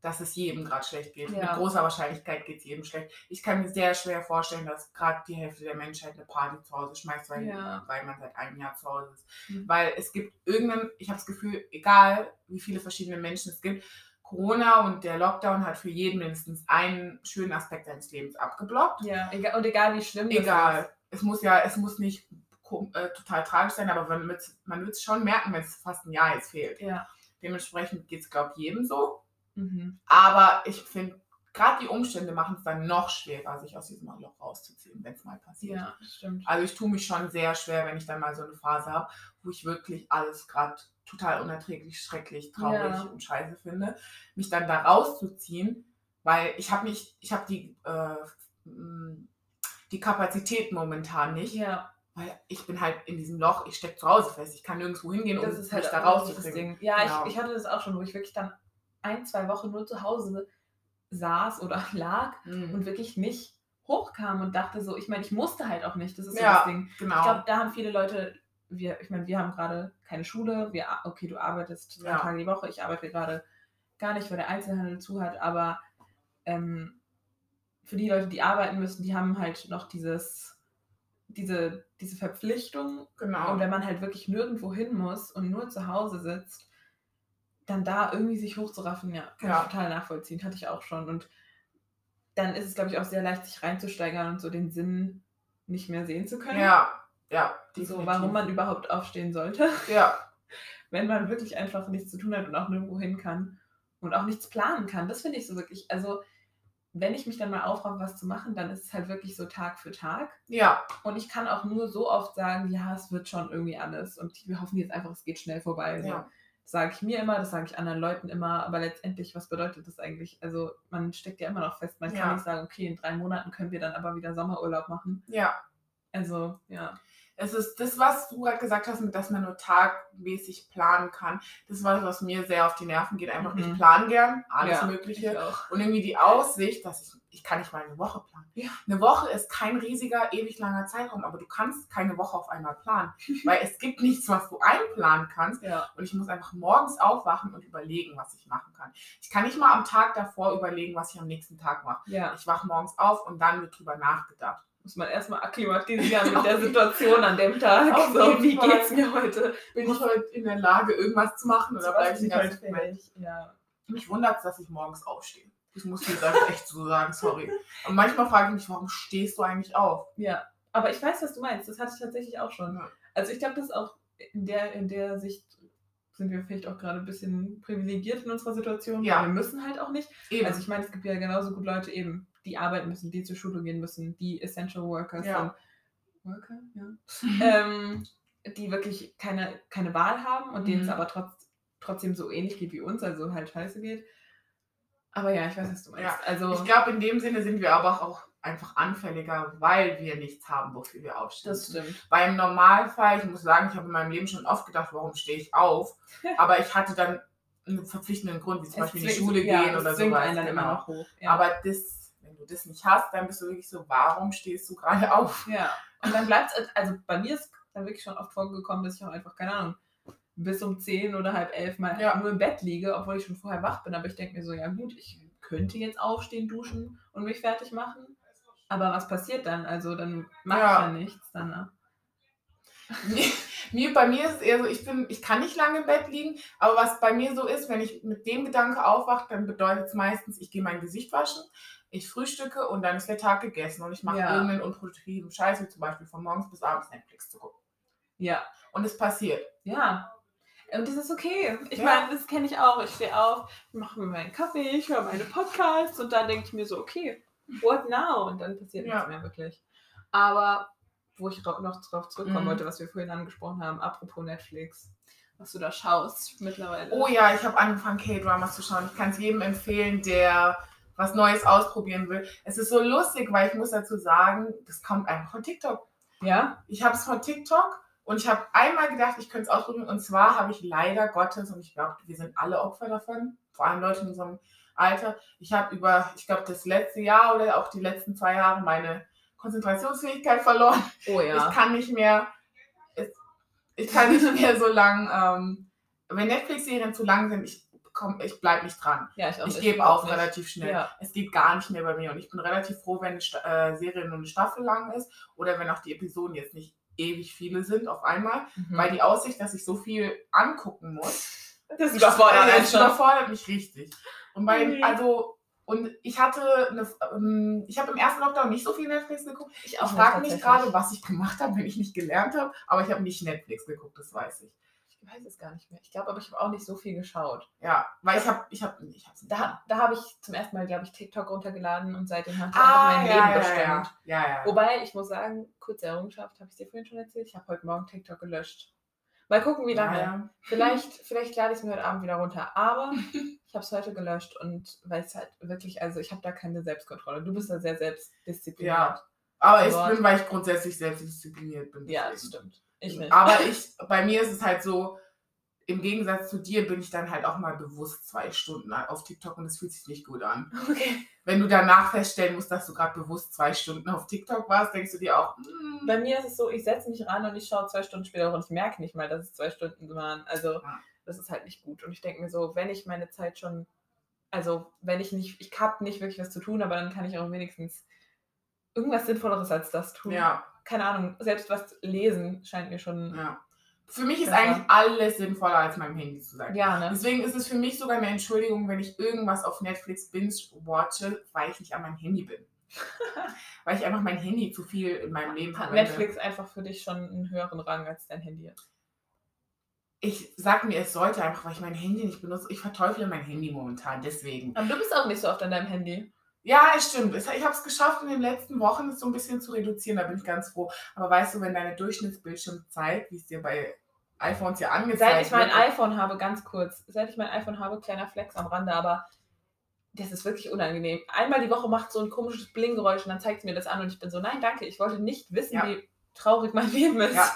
dass es jedem gerade schlecht geht. Mit Ja. großer Wahrscheinlichkeit geht es jedem schlecht. Ich kann mir sehr schwer vorstellen, dass gerade die Hälfte der Menschheit eine Party zu Hause schmeißt, weil, Ja. weil man seit einem Jahr zu Hause ist. Mhm. Weil es gibt irgendeinen, ich habe das Gefühl, egal wie viele verschiedene Menschen es gibt, Corona und der Lockdown hat für jeden mindestens einen schönen Aspekt seines Lebens abgeblockt. Ja, egal, und egal wie schlimm das Egal. ist. Es muss ja, es muss nicht äh, total tragisch sein, aber man wird es schon merken, wenn es fast ein Jahr jetzt fehlt. Ja. Dementsprechend geht es, glaube ich, jedem so. Mhm. Aber ich finde, gerade die Umstände machen es dann noch schwerer, sich aus diesem Loch rauszuziehen, wenn es mal passiert. Ja, stimmt. Also ich tue mich schon sehr schwer, wenn ich dann mal so eine Phase habe, wo ich wirklich alles gerade total unerträglich, schrecklich, traurig Ja. und scheiße finde. Mich dann da rauszuziehen, Weil ich habe nicht, ich habe die, äh, m, die Kapazität momentan nicht. Ja, Weil ich bin halt in diesem Loch, ich stecke zu Hause fest. Ich kann nirgendwo hingehen, um das ist halt mich da auch dieses rauszukriegen. Ja, Genau. ich, ich hatte das auch schon, wo ich wirklich dann ein, zwei Wochen nur zu Hause saß oder lag Mhm. und wirklich nicht hochkam und dachte so, ich meine, ich musste halt auch nicht, das ist so Ja, das Ding. genau. Ich glaube, da haben viele Leute, wir, ich meine, wir haben gerade keine Schule, wir, okay, du arbeitest drei Ja. Tage die Woche, ich arbeite gerade gar nicht, weil der Einzelhandel zu hat, aber ähm, für die Leute, die arbeiten müssen, die haben halt noch dieses, diese, diese Verpflichtung genau. und wenn man halt wirklich nirgendwo hin muss und nur zu Hause sitzt, dann da irgendwie sich hochzuraffen, ja, kann Ja. ich total nachvollziehen. Hatte ich auch schon. Und dann ist es, glaube ich, auch sehr leicht, sich reinzusteigern und so den Sinn nicht mehr sehen zu können. ja, ja. So, definitiv. warum man überhaupt aufstehen sollte, Ja, wenn man wirklich einfach nichts zu tun hat und auch nirgendwo hin kann und auch nichts planen kann. Das finde ich so wirklich. Also, wenn ich mich dann mal aufraffe, was zu machen, dann ist es halt wirklich so Tag für Tag. ja, Und ich kann auch nur so oft sagen, ja, es wird schon irgendwie alles. Und wir hoffen jetzt einfach, es geht schnell vorbei. So. ja. Sage ich mir immer, das sage ich anderen Leuten immer, aber letztendlich, was bedeutet das eigentlich? Also man steckt ja immer noch fest. Man Ja. kann nicht sagen, okay, in drei Monaten können wir dann aber wieder Sommerurlaub machen. ja. Also, ja. Es ist das, was du gerade gesagt hast, dass man nur tagmäßig planen kann. Das ist was, was mir sehr auf die Nerven geht. Einfach Mhm. nicht planen gern, alles Ja, Mögliche. Und irgendwie die Aussicht, dass ich, ich kann nicht mal eine Woche planen. Ja. Eine Woche ist kein riesiger, ewig langer Zeitraum, aber du kannst keine Woche auf einmal planen. weil es gibt nichts, was du einplanen kannst. Ja, Und ich muss einfach morgens aufwachen und überlegen, was ich machen kann. Ich kann nicht mal am Tag davor überlegen, was ich am nächsten Tag mache. Ich wache morgens auf und dann wird drüber nachgedacht. Muss man erstmal akklimatisieren mit der Situation an dem Tag. Auf So, wie Fall. geht's mir heute? Bin ich heute in der Lage, irgendwas zu machen oder bleibe ich den ganzen Tag. Ja. Mich wundert es, dass ich morgens aufstehe. Ich muss dir das echt so sagen, sorry. Und manchmal frage ich mich, warum stehst du eigentlich auf? Ja, aber ich weiß, was du meinst. Das hatte ich tatsächlich auch schon. Ja. Also ich glaube, das ist auch in der, in der Sicht sind wir vielleicht auch gerade ein bisschen privilegiert in unserer Situation. Ja. Wir müssen halt auch nicht. Eben. Also ich meine, es gibt ja genauso gut Leute eben, die arbeiten müssen, die zur Schule gehen müssen, die Essential Workers Ja. sind. Worker, ja. ähm, die wirklich keine, keine Wahl haben und denen es Mhm. aber trotz, trotzdem so ähnlich geht wie uns, also halt scheiße geht. Aber ja, ich weiß, was du meinst. Ja, Also ich glaube, in dem Sinne sind wir aber auch einfach anfälliger, weil wir nichts haben, wofür wir aufstehen. das stimmt. Weil im Normalfall, ich muss sagen, ich habe in meinem Leben schon oft gedacht, warum stehe ich auf? Aber ich hatte dann einen verpflichtenden Grund, wie zum Beispiel in die Schule ja, gehen es oder zwingt sowas. einen dann immer genau. noch hoch. Ja. Aber das, du das nicht hast, dann bist du wirklich so, warum stehst du gerade auf? Ja, und dann bleibt es, also bei mir ist dann wirklich schon oft vorgekommen, dass ich auch einfach, keine Ahnung, bis um 10 oder halb elf mal Ja. nur im Bett liege, obwohl ich schon vorher wach bin. Aber ich denke mir so, ja gut, ich könnte jetzt aufstehen, duschen und mich fertig machen. Aber was passiert dann? Also dann mache Ja. ich ja nichts danach. mir, mir, bei mir ist es eher so, ich bin, ich kann nicht lange im Bett liegen, aber was bei mir so ist, wenn ich mit dem Gedanke aufwache, dann bedeutet es meistens, ich gehe mein Gesicht waschen, ich frühstücke und dann ist der Tag gegessen und ich mache Ja. irgendeinen unproduktiven Scheiß, wie zum Beispiel von morgens bis abends Netflix zu gucken. Ja, Und es passiert. ja. Und das ist okay. Ich Ja. meine, das kenne ich auch. Ich stehe auf, mache mir meinen Kaffee, ich höre meine Podcasts und dann denke ich mir so, okay, what now? Und dann passiert Ja. nichts mehr wirklich. Aber wo ich noch drauf zurückkommen Mhm. wollte, was wir vorhin angesprochen haben, apropos Netflix, was du da schaust mittlerweile. Oh ja, ich habe angefangen, K-Dramas zu schauen. Ich kann es jedem empfehlen, der was Neues ausprobieren will. Es ist so lustig, weil ich muss dazu sagen, das kommt einfach von TikTok. Ja? Ich habe es von TikTok und ich habe einmal gedacht, ich könnte es ausprobieren. Und zwar habe ich leider Gottes, und ich glaube, wir sind alle Opfer davon, vor allem Leute in unserem Alter. Ich habe über, ich glaube, das letzte Jahr oder auch die letzten zwei Jahre meine Konzentrationsfähigkeit verloren. Oh Ich kann nicht mehr, es, ich kann nicht mehr so lang, ähm, wenn Netflix-Serien zu lang sind, ich, komm, ich bleibe nicht dran. ja, ich, Ich gebe auf nicht. relativ schnell. Ja. Es geht gar nicht mehr bei mir und ich bin relativ froh, wenn eine äh, Serie nur eine Staffel lang ist oder wenn auch die Episoden jetzt nicht ewig viele sind auf einmal, Mhm. weil die Aussicht, dass ich so viel angucken muss, das überfordert äh, das überfordert mich richtig. Und bei, Mhm. also und ich hatte eine, ähm, ich habe im ersten Lockdown nicht so viel Netflix geguckt. Ich Ich frage mich gerade, was ich gemacht habe, wenn ich nicht gelernt habe, aber ich habe nicht Netflix geguckt, das weiß ich. Ich weiß es gar nicht mehr. Ich glaube, aber ich habe auch nicht so viel geschaut. Ja, weil ich habe, ich habe, ich habe Da, da habe ich zum ersten Mal, glaube ich, TikTok runtergeladen und seitdem hat ah, mein ja, Leben ja, bestimmt. ja, ja. Wobei, ich muss sagen, kurze Errungenschaft, habe ich dir vorhin schon erzählt, ich habe heute Morgen TikTok gelöscht. Mal gucken, wie lange. Vielleicht, vielleicht lade ich es mir heute Abend wieder runter. Aber ich habe es heute gelöscht und weil es halt wirklich, also ich habe da keine Selbstkontrolle. Du bist da sehr selbstdiszipliniert. Ja. Aber ich bin, weil ich grundsätzlich selbstdiszipliniert bin. Ja, das deswegen. stimmt. Ich nicht. Aber ich, bei mir ist es halt so, im Gegensatz zu dir bin ich dann halt auch mal bewusst zwei Stunden auf TikTok und es fühlt sich nicht gut an. Okay. Wenn du danach feststellen musst, dass du gerade bewusst zwei Stunden auf TikTok warst, denkst du dir auch, mm, Bei mir ist es so, ich setze mich ran und ich schaue zwei Stunden später und ich merke nicht mal, dass es zwei Stunden waren. Also Ja. das ist halt nicht gut. Und ich denke mir so, wenn ich meine Zeit schon, also wenn ich nicht, ich habe nicht wirklich was zu tun, aber dann kann ich auch wenigstens irgendwas Sinnvolleres als das tun. ja, Keine Ahnung, selbst was lesen scheint mir schon. ja. Für mich ist Besser. eigentlich alles sinnvoller, als meinem Handy zu sein. Ja, ne? Deswegen ist es für mich sogar eine Entschuldigung, wenn ich irgendwas auf Netflix binge-watche, weil ich nicht an meinem Handy bin. weil ich einfach mein Handy zu viel in meinem Leben Hat verwende. Netflix einfach für dich schon einen höheren Rang als dein Handy? Ich sag mir, es sollte einfach, weil ich mein Handy nicht benutze. Ich verteufle mein Handy momentan, deswegen. Aber du bist auch nicht so oft an deinem Handy. Ja, es stimmt. Ich habe es geschafft, in den letzten Wochen es so ein bisschen zu reduzieren. Da bin ich ganz froh. Aber weißt du, wenn deine Durchschnittsbildschirmzeit, wie es dir bei iPhones ja angezeigt Seit ich mein wird, iPhone habe, ganz kurz, seit ich mein iPhone habe, kleiner Flex am Rande, aber das ist wirklich unangenehm. Einmal die Woche macht so ein komisches Blingeräusch und dann zeigt es mir das an und ich bin so, nein, danke, ich wollte nicht wissen, Ja. wie traurig mein Leben ist. Ja,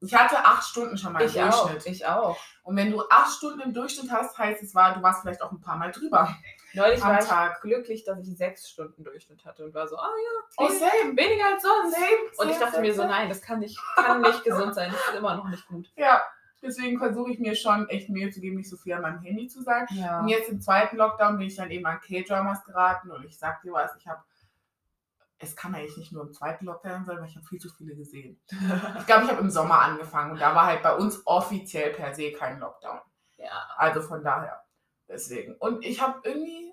Ich hatte acht Stunden schon mal im ich auch, Durchschnitt. ich auch. Und wenn du acht Stunden im Durchschnitt hast, heißt es war, du warst vielleicht auch ein paar Mal drüber Neulich am war ich Tag. glücklich, dass ich sechs Stunden Durchschnitt hatte und war so, ah ja, Oh, same. weniger als sonst. Same, Und ich same, dachte mir so, same, nein, das kann nicht, kann nicht gesund sein, das ist immer noch nicht gut. Ja, deswegen versuche ich mir schon echt Mühe zu geben, nicht so viel an meinem Handy zu sein. Ja. Und jetzt im zweiten Lockdown bin ich dann eben an K-Dramas geraten und ich sag dir was, ich habe, es kann eigentlich nicht nur im zweiten Lockdown sein, weil ich habe viel zu viele gesehen. Ich glaube, ich habe im Sommer angefangen und da war halt bei uns offiziell per se kein Lockdown. ja. Also von daher, deswegen. Und ich habe irgendwie,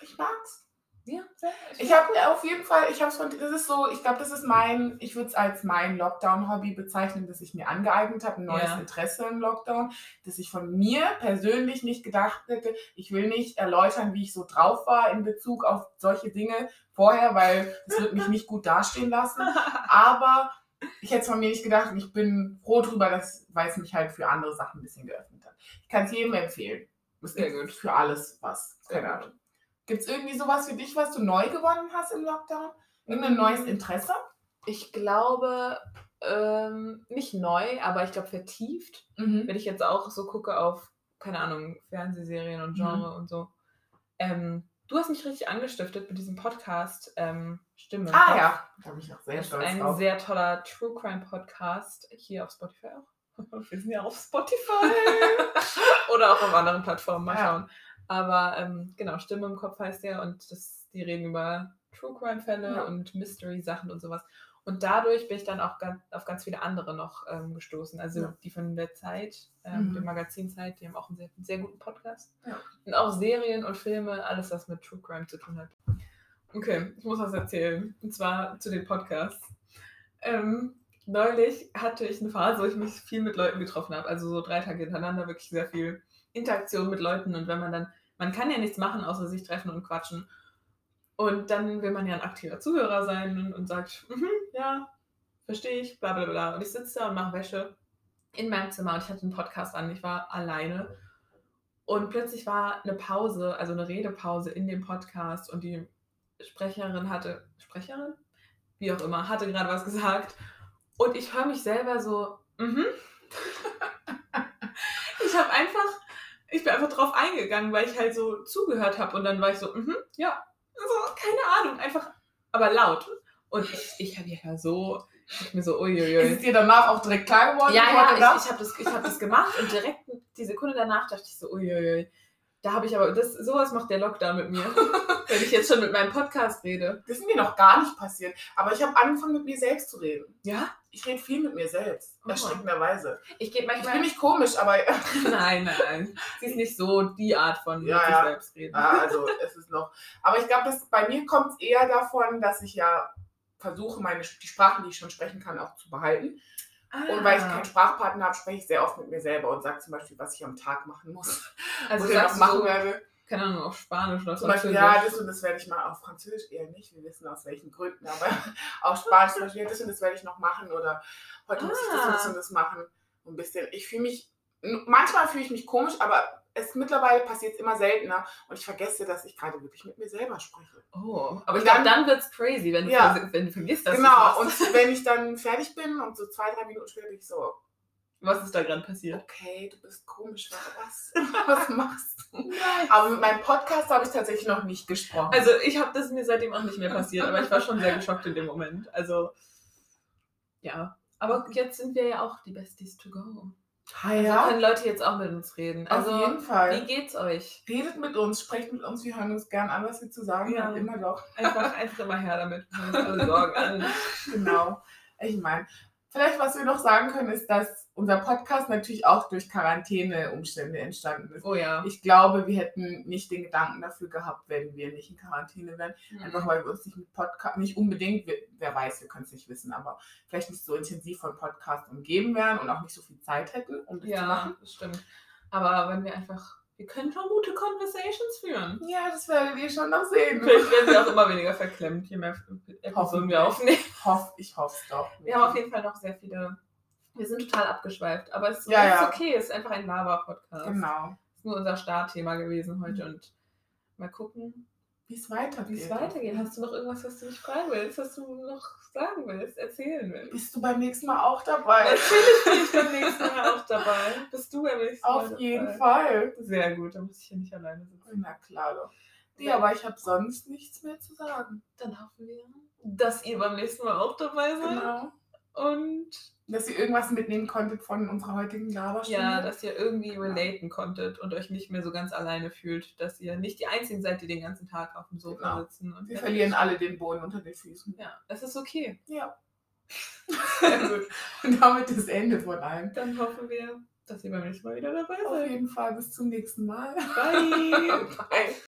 ich mag's. Ja, sehr, Ich habe auf jeden Fall, ich habe es von, das ist so, ich glaube, das ist mein, ich würde es als mein Lockdown-Hobby bezeichnen, das ich mir angeeignet habe, ein neues Ja. Interesse im Lockdown, dass ich von mir persönlich nicht gedacht hätte, ich will nicht erläutern, wie ich so drauf war in Bezug auf solche Dinge vorher, weil das wird mich nicht gut dastehen lassen. Aber ich hätte es von mir nicht gedacht und ich bin froh drüber, dass, weil es mich halt für andere Sachen ein bisschen geöffnet hat. Ich kann es jedem empfehlen. Es Sehr gut. für alles was. Keine. Ahnung. Gibt es irgendwie sowas für dich, was du neu gewonnen hast im Lockdown? Irgendein neues Interesse? Ich glaube, ähm, nicht neu, aber ich glaube vertieft. Mhm. Wenn ich jetzt auch so gucke auf, keine Ahnung, Fernsehserien und Genre und so. Ähm, du hast mich richtig angestiftet mit diesem Podcast ähm, Stimme. im Ah ja, da bin ich auch sehr ist stolz ein drauf. sehr toller True Crime Podcast hier auf Spotify auch. Wir sind ja auf Spotify. Oder auch auf anderen Plattformen, mal Ja. schauen. Aber ähm, genau, Stimme im Kopf heißt der und das, die reden über True Crime Fälle Ja. und Mystery Sachen und sowas. Und dadurch bin ich dann auch ganz, auf ganz viele andere noch ähm, gestoßen. Also Ja. die von der Zeit, ähm, Mhm. dem Magazin Zeit, die haben auch einen sehr, sehr guten Podcast. Ja. Und auch Serien und Filme, alles was mit True Crime zu tun hat. Okay, ich muss was erzählen. Und zwar zu den Podcasts. Ähm, neulich hatte ich eine Phase, wo ich mich viel mit Leuten getroffen habe. Also so drei Tage hintereinander wirklich sehr viel Interaktion mit Leuten. Und wenn man dann, man kann ja nichts machen, außer sich treffen und quatschen. Und dann will man ja ein aktiver Zuhörer sein und, und sagt, mhm, ja, verstehe ich, bla bla bla. Und ich sitze da und mache Wäsche in meinem Zimmer und ich hatte einen Podcast an, ich war alleine. Und plötzlich war eine Pause, also eine Redepause in dem Podcast und die Sprecherin hatte, Sprecherin? Wie auch immer, hatte gerade was gesagt. Und ich höre mich selber so, mhm. ich habe einfach, ich bin einfach drauf eingegangen, weil ich halt so zugehört habe und dann war ich so, mhm, ja, so, keine Ahnung, einfach, aber laut. Und ich, ich habe ja so, ich mir so, Ist uiuiui. es dir danach auch direkt klar geworden? Ja, ja, ich, ich habe das, ich hab das gemacht und direkt die Sekunde danach dachte ich so, uiuiui. Da habe ich aber, das, sowas macht der Lockdown mit mir, wenn ich jetzt schon mit meinem Podcast rede. Das ist mir noch gar nicht passiert. Aber ich habe angefangen, mit mir selbst zu reden. Ja? Ich rede viel mit mir selbst. Oh. Erschreckenderweise. Ich Ich manchmal. bin nicht komisch, aber nein, nein, nein. Sie ist nicht so die Art von Ja, mit sich ja. selbst reden. Ja, also es ist noch. Aber ich glaube, bei mir kommt es eher davon, dass ich ja versuche, meine die Sprachen, die ich schon sprechen kann, auch zu behalten. Und weil ich Ah. keinen Sprachpartner habe, spreche ich sehr oft mit mir selber und sage zum Beispiel, was ich am Tag machen muss. also was ich noch machen so, werde. keine Ahnung, auf Spanisch oder Zum Beispiel, ja, das und das werde ich mal auf Französisch eher nicht. Wir wissen aus welchen Gründen, aber auf Spanisch zum Beispiel, das und das werde ich noch machen oder heute muss ich das und das Ah. und das machen. ein bisschen. Ich fühle mich, manchmal fühle ich mich komisch, aber es mittlerweile passiert immer seltener und ich vergesse, dass ich gerade wirklich mit mir selber spreche. Oh, aber ich dann- dann wird's crazy, wenn du, Ja. wenn du vergisst, dass genau, und wenn ich dann fertig bin und so zwei, drei Minuten später bin ich so, Was ist da gerade passiert? okay, du bist komisch, was, was machst du? Aber mit meinem Podcast habe ich tatsächlich noch nicht gesprochen. Also ich habe das mir seitdem auch nicht mehr passiert, aber ich war schon sehr geschockt in dem Moment. Also ja, aber jetzt sind wir ja auch die Besties to go. Ah, Also können Leute jetzt auch mit uns reden. auf Also jeden Fall. wie geht's euch? Redet mit uns, sprecht mit uns, wir hören uns gern an, was ihr zu sagen Ja. habt, immer doch. Einfach, einfach immer her damit. Wir uns alle Sorgen an. Genau. Ich meine, vielleicht was wir noch sagen können, ist, dass unser Podcast natürlich auch durch Quarantäne-Umstände entstanden ist. Oh ja. Ich glaube, wir hätten nicht den Gedanken dafür gehabt, wenn wir nicht in Quarantäne wären. Einfach Mhm. weil wir uns nicht mit Podcast, nicht unbedingt, wer weiß, wir können es nicht wissen, aber vielleicht nicht so intensiv von Podcast umgeben wären und auch nicht so viel Zeit hätten, um das zu Ja, machen. das stimmt. Aber wenn wir einfach, wir können schon gute Conversations führen. Ja, das werdet ihr schon noch sehen. Vielleicht werden sie auch immer weniger verklemmt, je mehr Episoden wir aufnehmen. Hoff, ich hoffe es doch. Wir haben auf jeden Fall noch sehr viele. Wir sind total abgeschweift, aber es Ja, ist ja. okay. Es ist einfach ein Lava-Podcast. Genau. Das ist nur unser Startthema gewesen heute und mal gucken, Wie es weitergeht. wie es weitergeht. Hast du noch irgendwas, was du mich fragen willst, was du noch sagen willst, erzählen willst? Bist du beim nächsten Mal auch dabei? Natürlich bin ich beim nächsten Mal auch dabei. Bist du beim nächsten Mal Auf jeden dabei? Fall. Sehr gut, dann muss ich hier nicht alleine sitzen. Na klar doch. Nee, aber ich habe sonst nichts mehr zu sagen. Dann hoffen wir, dass ihr beim nächsten Mal auch dabei seid. Genau. Und Dass ihr irgendwas mitnehmen konntet von unserer heutigen Laberstunde. ja, dass ihr irgendwie relaten konntet und euch nicht mehr so ganz alleine fühlt, dass ihr nicht die Einzigen seid, die den ganzen Tag auf dem Sofa Genau. sitzen. Und Wir verlieren alle den Boden unter den Füßen. Ja, es ist okay. Ja. Sehr gut. Und damit das Ende von allem. Dann hoffen wir, dass ihr beim nächsten Mal wieder dabei Auf seid. jeden Fall bis zum nächsten Mal. Bye. Bye.